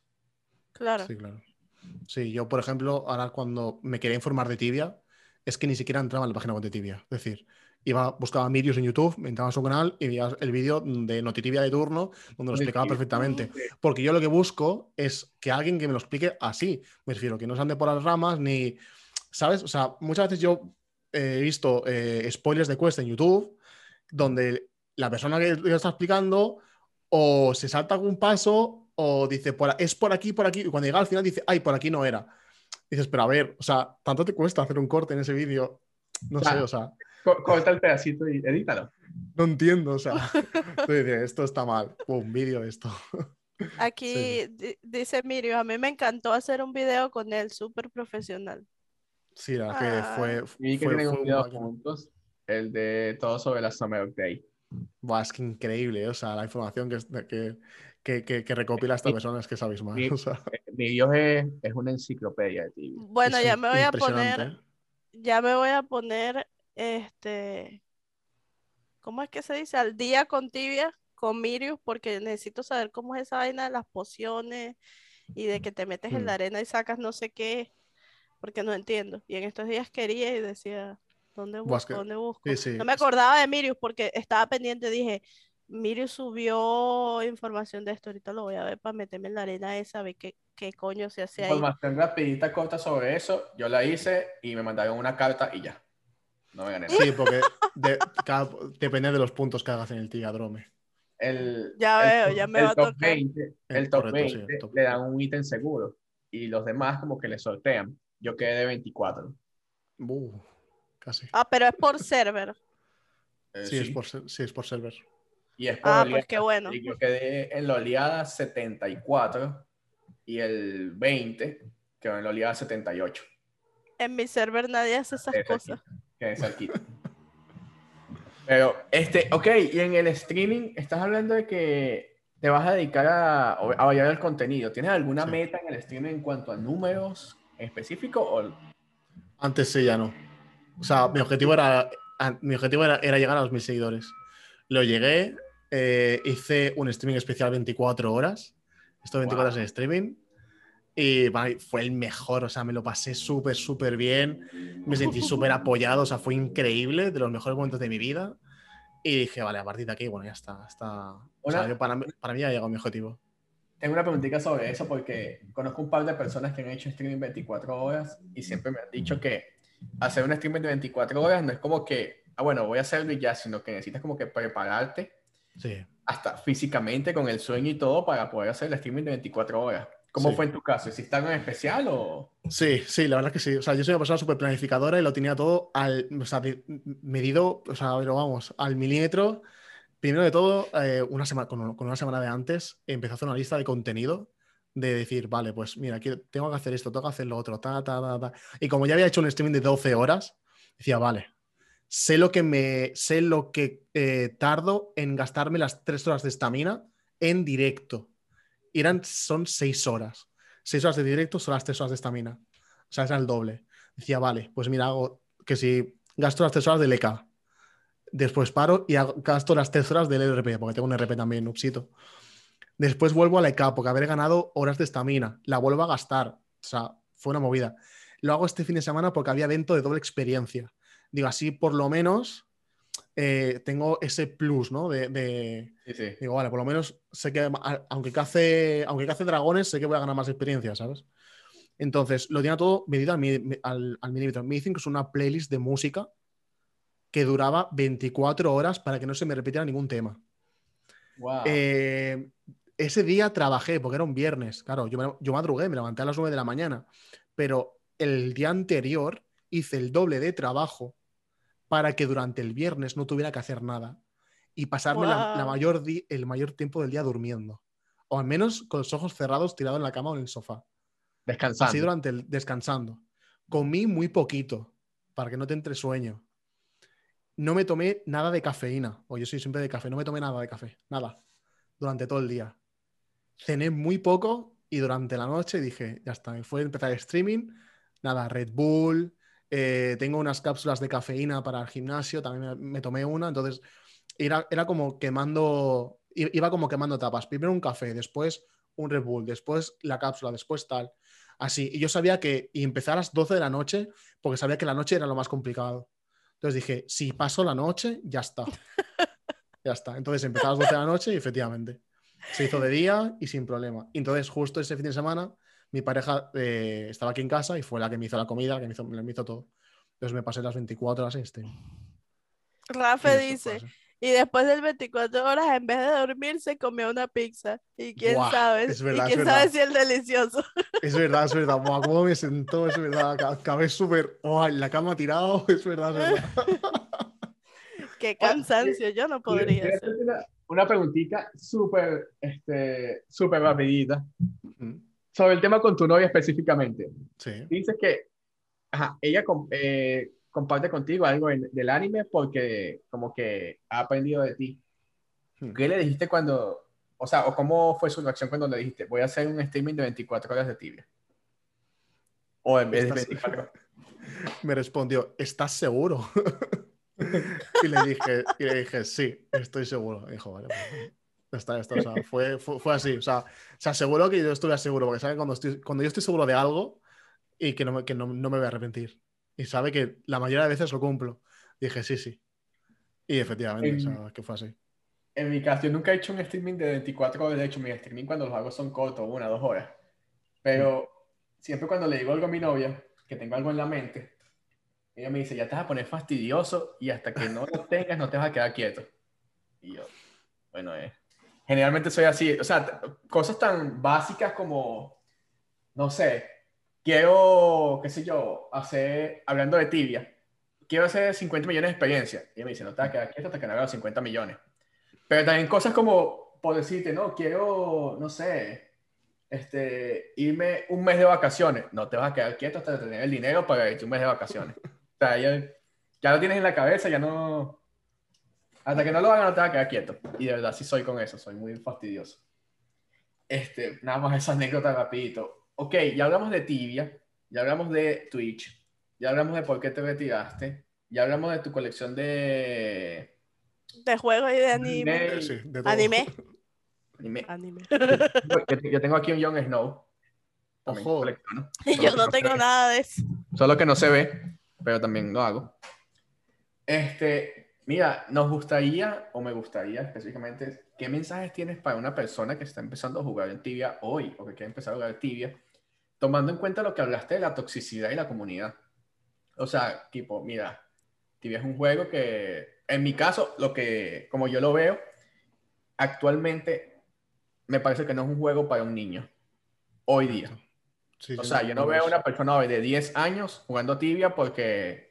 Claro. Sí, claro. Sí, yo, por ejemplo, ahora cuando me quería informar de Tibia, es que ni siquiera entraba en la página web de Tibia. Es decir, iba, buscaba vídeos en YouTube, me entraba a su canal y veía el vídeo de Notitibia de turno, donde lo explicaba perfectamente. Porque yo lo que busco es que alguien que me lo explique así. Me refiero, que no se ande por las ramas ni. ¿Sabes? O sea, muchas veces yo he visto eh, spoilers de Quest en YouTube, donde la persona que lo está explicando o se salta algún paso o dice, es por aquí, por aquí, y cuando llega al final dice, ay, por aquí no era. Dices, pero a ver, o sea, tanto te cuesta hacer un corte en ese vídeo. No sé, o sea, Co- Corta el pedacito y edítalo. no entiendo, o sea, tú dices, esto está mal, un vídeo de esto. Aquí di- dice Mirio, a mí me encantó hacer un video con él, súper profesional. Sí, la verdad que Ah. fue, Y que fue, tienen fue un video juntos, el de todo sobre la Summer of Day. Buah, es que increíble, o sea, la información que, que, que, que- que recopila esta Mi- persona es que sabéis más. mi- o sea, Mi Dios es, es una enciclopedia de TV. Bueno, es ya me voy a poner, ¿eh? ya me voy a poner, este, ¿cómo es que se dice? Al día con tibia, con Mirius, porque necesito saber cómo es esa vaina de las pociones y de que te metes en la Mm. arena y sacas no sé qué, porque no entiendo. Y en estos días quería y decía, ¿dónde busco? ¿Dónde busco? sí, sí. No me acordaba de Mirius porque estaba pendiente, dije, Mirius subió información de esto, ahorita lo voy a ver para meterme en la arena esa, a ver qué, qué coño se hace ahí. Información rapidita, corta sobre eso. Yo la hice y me mandaron una carta y ya. No me gané. Sí, porque de- cada- depende de los puntos que hagas en el Tigadrome. El, Ya el veo, ya me el va a top tocar. 20, el Eh, top correcto, sí, 20 el top le dan un ítem seguro y los demás como que le sortean. Yo quedé de 24. Uh, casi. Ah, pero es por server. Eh, Sí, es sí. por, sí, es por server. Y es por Ah, oleada. pues qué bueno. Y yo quedé en la oleada 74 y el 20 quedó en la oleada 78. En mi server nadie hace esas cosas. Cerquita, Quedé cerquita. Pero, este, ok, y en el streaming estás hablando de que te vas a dedicar a, a variar el contenido. ¿Tienes alguna Sí. meta en el streaming en cuanto a números específicos? O... Antes sí, ya no. O sea, mi objetivo era, mi objetivo era, era llegar a los mil seguidores. Lo llegué, eh, hice un streaming especial 24 horas. Estuve 24 Wow. horas en streaming. Y fue el mejor, o sea, me lo pasé súper, súper bien. Me sentí súper apoyado, o sea, fue increíble, de los mejores momentos de mi vida. Y dije, vale, a partir de aquí, bueno, ya está. está... O sea, yo para, mí- para mí ya ha llegado mi objetivo. Tengo una preguntita sobre eso porque conozco un par de personas que han hecho streaming 24 horas y siempre me han dicho que hacer un streaming de 24 horas no es como que, ah, bueno, voy a hacerlo y ya, sino que necesitas como que prepararte Sí. hasta físicamente con el sueño y todo para poder hacer el streaming de 24 horas. ¿Cmo Sí. fue en tu caso? ¿Hiciste algo en especial o...? Sí, sí, la verdad que sí. O sea, yo soy una persona súper planificadora y lo tenía todo al, o sea, medido, o sea, pero vamos, al milímetro. Primero de todo, eh, una semana, con, una semana de antes, empecé a hacer una lista de contenido de decir, vale, pues mira, aquí tengo que hacer esto, tengo que hacer lo otro, ta, ta, ta, ta. Y como ya había hecho un streaming de 12 horas, decía, vale, sé lo que me, sé lo que eh, tardo en gastarme las 3 horas de estamina en directo. Eran, son 6 horas. 6 horas de directo son las 3 horas de estamina. O sea, era el doble. Decía, vale, pues mira, hago que si gasto las 3 horas del EK, después paro y gasto las 3 horas del RP, porque tengo un RP también, Upsito. Después vuelvo al EK, porque haber ganado horas de estamina, la vuelvo a gastar. O sea, fue una movida. Lo hago este fin de semana porque había evento de doble experiencia. Digo, así por lo menos eh, tengo ese plus, ¿no? De, de- Sí, sí. Digo, vale, por lo menos sé que, aunque cace, aunque cace dragones, sé que voy a ganar más experiencia, ¿sabes? Entonces, lo tenía todo medido al, al- al milímetro. Me dicen que es una playlist de música que duraba 24 horas para que no se me repitiera ningún tema. Wow. Eh, ese día trabajé, porque era un viernes, claro, yo, yo madrugué, me levanté a las 9 de la mañana, pero el día anterior hice el doble de trabajo para que durante el viernes no tuviera que hacer nada y pasarme la, mayor di- el mayor tiempo del día durmiendo. O al menos con los ojos cerrados tirado en la cama o en el sofá. Descansando. Así durante el descansando. Comí muy poquito para que no te entre sueño. No me tomé nada de cafeína. O yo soy siempre de café. No me tomé nada de café. Nada. Durante todo el día. Cené muy poco y durante la noche dije, ya está. Fue empezar el streaming. Nada, Red Bull. Eh, tengo unas cápsulas de cafeína para el gimnasio. También me, me tomé una. Entonces era, era como quemando. Iba como quemando etapas. Primero un café, después un Red Bull, después la cápsula, después tal. Así. Y yo sabía que y empecé a las 12 de la noche porque sabía que la noche era lo más complicado. Entonces dije, si paso la noche, ya está. ya está. Entonces empecé a las 12 de la noche y efectivamente se hizo de día y sin problema. Entonces justo ese fin de semana mi pareja eh, estaba aquí en casa y fue la que me hizo la comida, la que me hizo, me hizo todo. Entonces me pasé las 24 horas en stream. Rafa dice, y después del 24 horas, en vez de dormir, se comió una pizza. Y quién Buah, sabe, es verdad, y es quién sabe verdad. si es delicioso. Es verdad, es verdad. Buah, cómo me sentó, es verdad. Acá- Acabé súper. oh, en la cama tirado, es verdad, es verdad. Qué cansancio, yo no podría Quiero hacer. Una, una preguntita súper, este, súper rapidita Mm, sobre el tema con tu novia específicamente. Sí. Dices que ajá, ella eh, comparte contigo algo en- del anime porque como que ha aprendido de ti. Hmm. ¿Qué le dijiste cuando, o sea, o cómo fue su reacción cuando le dijiste, voy a hacer un streaming de 24 horas de tibia? O en vez de Estás- 24 Me respondió, ¿estás seguro? y, le dije, y le dije, sí, estoy seguro. Dijo, vale, pues, está, ya está. O sea, fue, fue, fue así. O sea, se aseguró que yo estuviera seguro, porque sabe cuando, estoy, cuando yo estoy seguro de algo y que, no me, que no, no me voy a arrepentir. Y sabe que la mayoría de veces lo cumplo. Dije, sí, sí. Y efectivamente, o sea, que fue así. En mi caso, yo nunca he hecho un streaming de 24 horas. De hecho, mis streaming cuando los hago son cortos, una, dos horas. Pero siempre cuando le digo algo a mi novia, que tengo algo en la mente, ella me dice, ya te vas a poner fastidioso y hasta que no lo tengas no te vas a quedar quieto. Y yo, bueno, eh, generalmente soy así. O sea, cosas tan básicas como, no sé, quiero, qué sé yo, hacer, hablando de tibia, quiero hacer 50 millones de experiencia. Y me dice, no te vas a quedar quieto hasta que no hagas los 50 millones. Pero también cosas como, por decirte, no, quiero, no sé, este, irme un mes de vacaciones. No te vas a quedar quieto hasta tener el dinero para irte un mes de vacaciones. O sea, ya, ya lo tienes en la cabeza, ya no... Hasta que no lo hagas no te vas a quedar quieto. Y de verdad sí soy con eso, soy muy fastidioso. Este, nada más esa anécdota rapidito. Ok, ya hablamos de Tibia, ya hablamos de Twitch, ya hablamos de por qué te retiraste, ya hablamos de tu colección de De juegos y de anime. Anime. Sí, de todo. Anime. anime. Anime. Yo, yo tengo aquí un Jon Snow. También Ojo. Y yo no tengo nada de eso. Solo que no se ve, pero también lo hago. Este, mira, nos gustaría, o me gustaría específicamente, ¿qué mensajes tienes para una persona que está empezando a jugar en Tibia hoy, o que quiere empezar a jugar Tibia, tomando en cuenta lo que hablaste de la toxicidad y la comunidad? O sea, tipo, mira, Tibia es un juego que, en mi caso, lo que, como yo lo veo, actualmente me parece que no es un juego para un niño, hoy día. Sí, O sea, yo no veo es. una persona hoy de 10 años jugando tibia porque,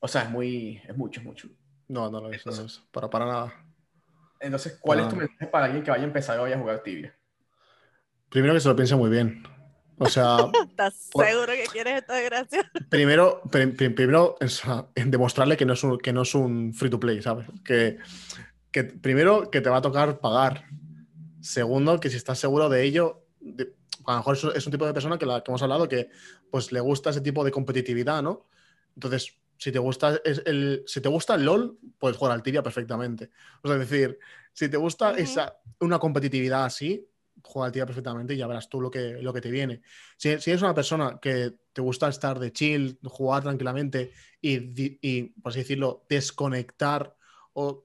o sea, es muy, es mucho, es mucho. No, no lo es, no lo es. Para, para nada. Entonces, ¿cuál es tu Ah. mensaje para alguien que vaya a empezar hoy a jugar tibia? Primero que se lo piense muy bien. O sea, ¿Estás Por- seguro que quieres esta desgracia? primero, pri- pri- primero o sea, en demostrarle que no, es un, que no es un free to play, ¿sabes? Que, que primero que te va a tocar pagar. Segundo, que si estás seguro de ello, de- a lo mejor es, es un tipo de persona que, la que hemos hablado que pues le gusta ese tipo de competitividad, ¿no? Entonces, si te gusta es el, si te gusta el LOL, puedes jugar al tibia perfectamente. O sea, es decir, si te gusta esa, una competitividad así, juega al tibia perfectamente y ya verás tú lo que, lo que te viene. Si, si eres una persona que te gusta estar de chill, jugar tranquilamente y, y, por así decirlo, desconectar o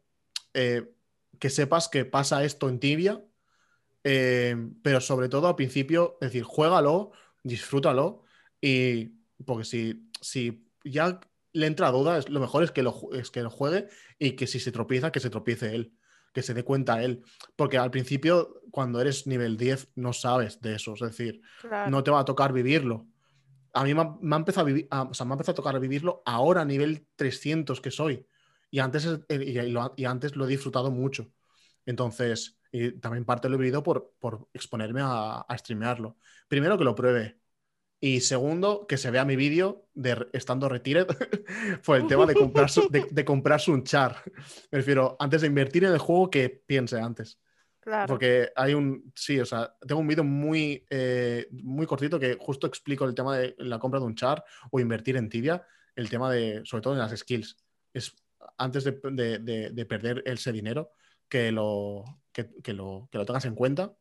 eh, que sepas que pasa esto en tibia, eh, pero sobre todo al principio, es decir, juégalo, disfrútalo y porque si, si ya le entra duda, es- lo mejor es que lo, es que lo juegue y que si se tropieza, que se tropiece él, que se dé cuenta él. Porque al principio, cuando eres nivel 10, no sabes de eso, es decir, Claro. no te va a tocar vivirlo. A mí me ha, me ha empezado a vivir, a- o sea, me ha empezado a tocar vivirlo ahora a nivel 300 que soy. Y antes, es- eh, y, y lo- y antes lo he disfrutado mucho. Entonces, y también parte lo he vivido por, por exponerme a, a streamearlo. Primero que lo pruebe. Y segundo, que se vea mi vídeo de estando retired fue el tema de comprarse, de, de comprarse un char. Me refiero, antes de invertir en el juego, que piense antes. Claro. Porque hay un. Sí, o sea, tengo un vídeo muy, eh, muy cortito que justo explico el tema de la compra de un char o invertir en tibia, el tema de, sobre todo en las skills. Es antes de, de- de- de perder ese dinero, que lo, que, que lo, que lo tengas en cuenta,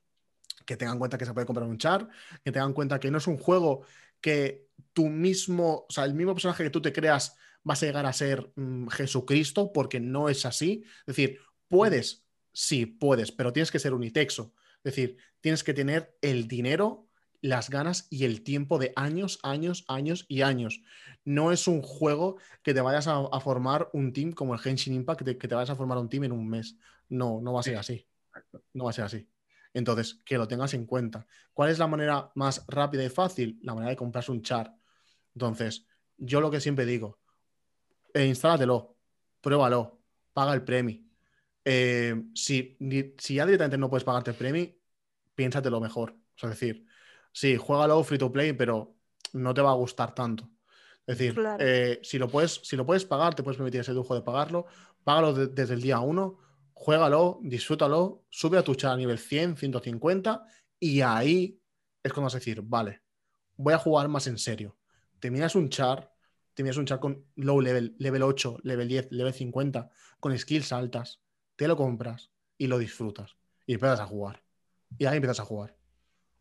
que tengan en cuenta que se puede comprar un char, que tengan en cuenta que no es un juego que tú mismo, o sea, el mismo personaje que tú te creas vas a llegar a ser mm, Jesucristo, porque no es así. Es decir, puedes, sí, puedes, pero tienes que ser unitexo. Es decir, tienes que tener el dinero, las ganas y el tiempo de años, años, años y años. No es un juego que te vayas a, a formar un team como el Genshin Impact, que te, que te vayas a formar un team en un mes. No, no va a ser así. No va a ser así. Entonces, que lo tengas en cuenta. ¿Cuál es la manera más rápida y fácil? La manera de comprarse un char. Entonces, yo lo que siempre digo, eh, instálatelo, pruébalo, paga el premio. Eh, si, si ya directamente no puedes pagarte el premio, piénsatelo mejor. O sea, es decir, sí, juégalo free to play, pero no te va a gustar tanto. Es decir, Claro. eh, si, lo puedes, si lo puedes pagar, te puedes permitir ese lujo de pagarlo, págalo de- desde el día uno, juégalo, disfrútalo, sube a tu chat a nivel 100, 150 y ahí es cuando vas a decir, vale, voy a jugar más en serio. Te miras un char, te miras un char con low level, level 8, level 10, level 50, con skills altas, te lo compras y lo disfrutas y empiezas a jugar. Y ahí empiezas a jugar.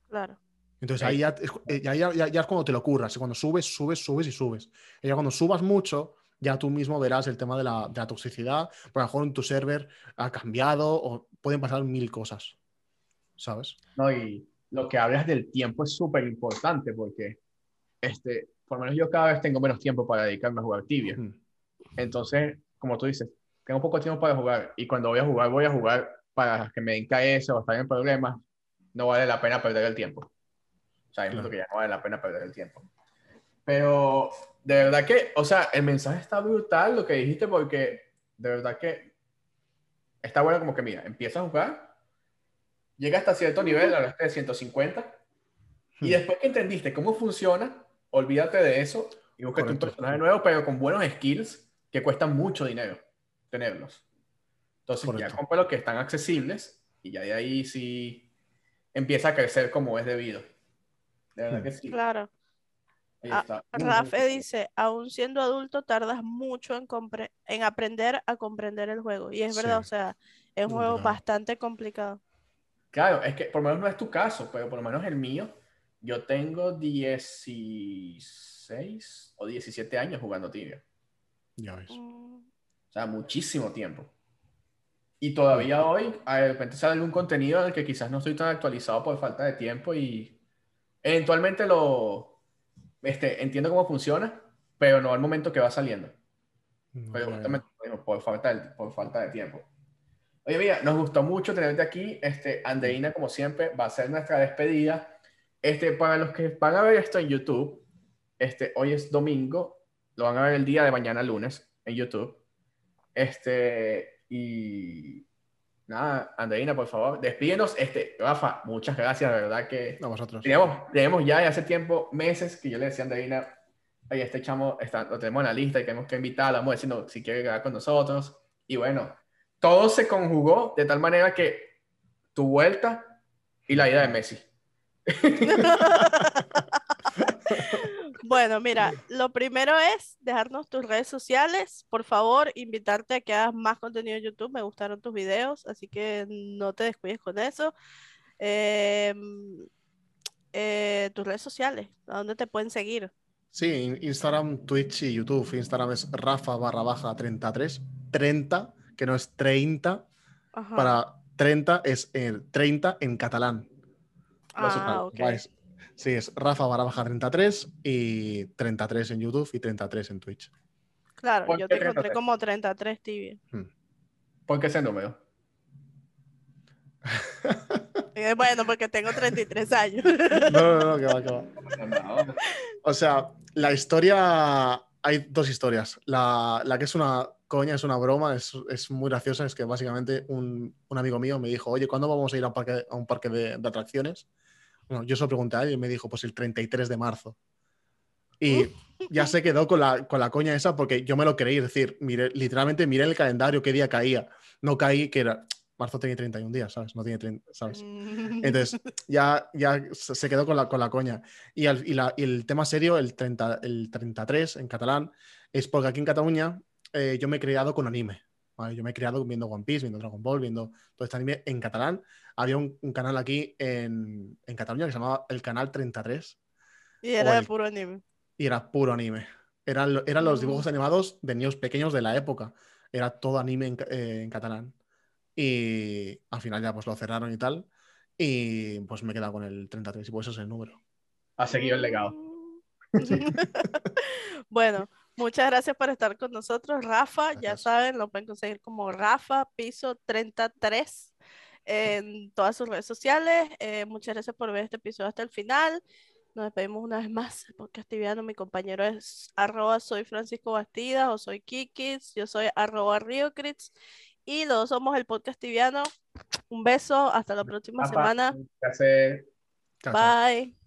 Claro. Entonces ahí ya, es- eh, ya, ya- ya- ya es cuando te lo curras. y Cuando subes, subes, subes y subes. Y ya cuando subas mucho, ya tú mismo verás el tema de la, de la toxicidad. Por lo mejor en tu server ha cambiado o pueden pasar mil cosas. ¿Sabes? No, y lo que hablas del tiempo es súper importante porque, este, por lo menos yo cada vez tengo menos tiempo para dedicarme a jugar tibia. Mm. Entonces, como tú dices, tengo poco tiempo para jugar y cuando voy a jugar, voy a jugar para que me den KS o estar en problemas. No vale la pena perder el tiempo. O sea, hay Claro. que ya no vale la pena perder el tiempo. Pero de verdad que, o sea, el mensaje está brutal lo que dijiste porque de verdad que está bueno como que, mira, empieza a jugar, llega hasta cierto nivel, hablaste de 150, y Hmm. después que entendiste cómo funciona, olvídate de eso y búscate un personaje nuevo, pero con buenos skills que cuestan mucho dinero tenerlos. Entonces Correcto. ya compra los que están accesibles y ya de ahí sí empieza a crecer como es debido. De verdad Hmm. que sí. Claro. Ah, Rafe dice, aún siendo adulto tardas mucho en, compre- en aprender a comprender el juego. Y es verdad, Sí. o sea, es un juego claro. bastante complicado. Claro, es que por lo menos no es tu caso, pero por lo menos el mío, yo tengo 16 o 17 años jugando Tibia. Ya ves. Mm, O sea, muchísimo tiempo. Y todavía hoy, a- de repente sale algún contenido en el que quizás no estoy tan actualizado por falta de tiempo y eventualmente lo este, entiendo cómo funciona, pero no al momento que va saliendo. No, Pero justamente por eso, por falta, de, por falta de tiempo. Oye, mira, nos gustó mucho tenerte aquí. Este, Andreina, como siempre, va a ser nuestra despedida. Este, para los que van a ver esto en YouTube, este, hoy es domingo, lo van a ver el día de mañana, lunes, en YouTube. Este, y nada, Andreina, por favor, despídenos. Este, Rafa, muchas gracias, de verdad que A vosotros. Teníamos, teníamos ya hace tiempo, meses, que yo le decía a Andreina, oye, este chamo está, lo tenemos en la lista y tenemos que invitarlo, vamos diciendo si quiere grabar con nosotros. Y bueno, todo se conjugó de tal manera que tu vuelta y la ida de Messi. Bueno, mira, lo primero es dejarnos tus redes sociales. Por favor, invitarte a que hagas más contenido en YouTube. Me gustaron tus videos, así que no te descuides con eso. Em, eh, tus redes sociales, ¿a dónde te pueden seguir? Sí, in- Instagram, Twitch y YouTube. Instagram es Rafa barra baja 33. 30, que no es 30. Ajá. Para 30 es el 30 en catalán. Ah, ok. vais. Sí, es Rafa barra baja 33 y 33 en YouTube y 33 en Twitch. Claro, ¿Por yo te encontré 33? como 33 tibia. ¿Por qué ese número? Eh, Bueno, porque tengo 33 años. No, no, no, que va, que va. O sea, la historia. Hay dos historias. La, la que es una coña, es una broma, es, es muy graciosa. Es que básicamente un, un, amigo mío me dijo, oye, ¿cuándo vamos a ir a un parque, a un parque de, de atracciones? Bueno, yo se lo pregunté a él y me dijo, pues el 33 de marzo. Y ya se quedó con la, con la coña esa porque yo me lo creí, es decir, literalmente miré el calendario qué día caía. No caí que era, marzo tiene 31 días, ¿sabes? No tiene 30, ¿sabes? Entonces ya, ya se quedó con la, con la coña. Y, al, y, la, y el tema serio, el, 30, el 33 en catalán, es porque aquí en Cataluña eh, yo me he creado con anime. ¿vale? Yo me he creado viendo One Piece, viendo Dragon Ball, viendo todo este anime en catalán. Había un, un canal aquí en, en, Cataluña que se llamaba el Canal 33. Y era de puro anime. Y era puro anime. Eran, eran los dibujos animados de niños pequeños de la época. Era todo anime en, eh, en catalán. Y al final ya pues lo cerraron y tal. Y pues me he quedado con el 33 y pues ese es el número. Ha seguido el legado. Sí. bueno, muchas gracias por estar con nosotros, Rafa. Gracias. Ya saben, lo pueden conseguir como Rafa Piso 33 en todas sus redes sociales. Eh, muchas gracias por ver este episodio hasta el final. Nos despedimos una vez más porque mi compañero es arroba soy Francisco Bastidas o soy Kikis, yo soy arroba Riocrits y los dos somos el podcast tibiano. Un beso, hasta la próxima Papá, semana. Gracias. Bye.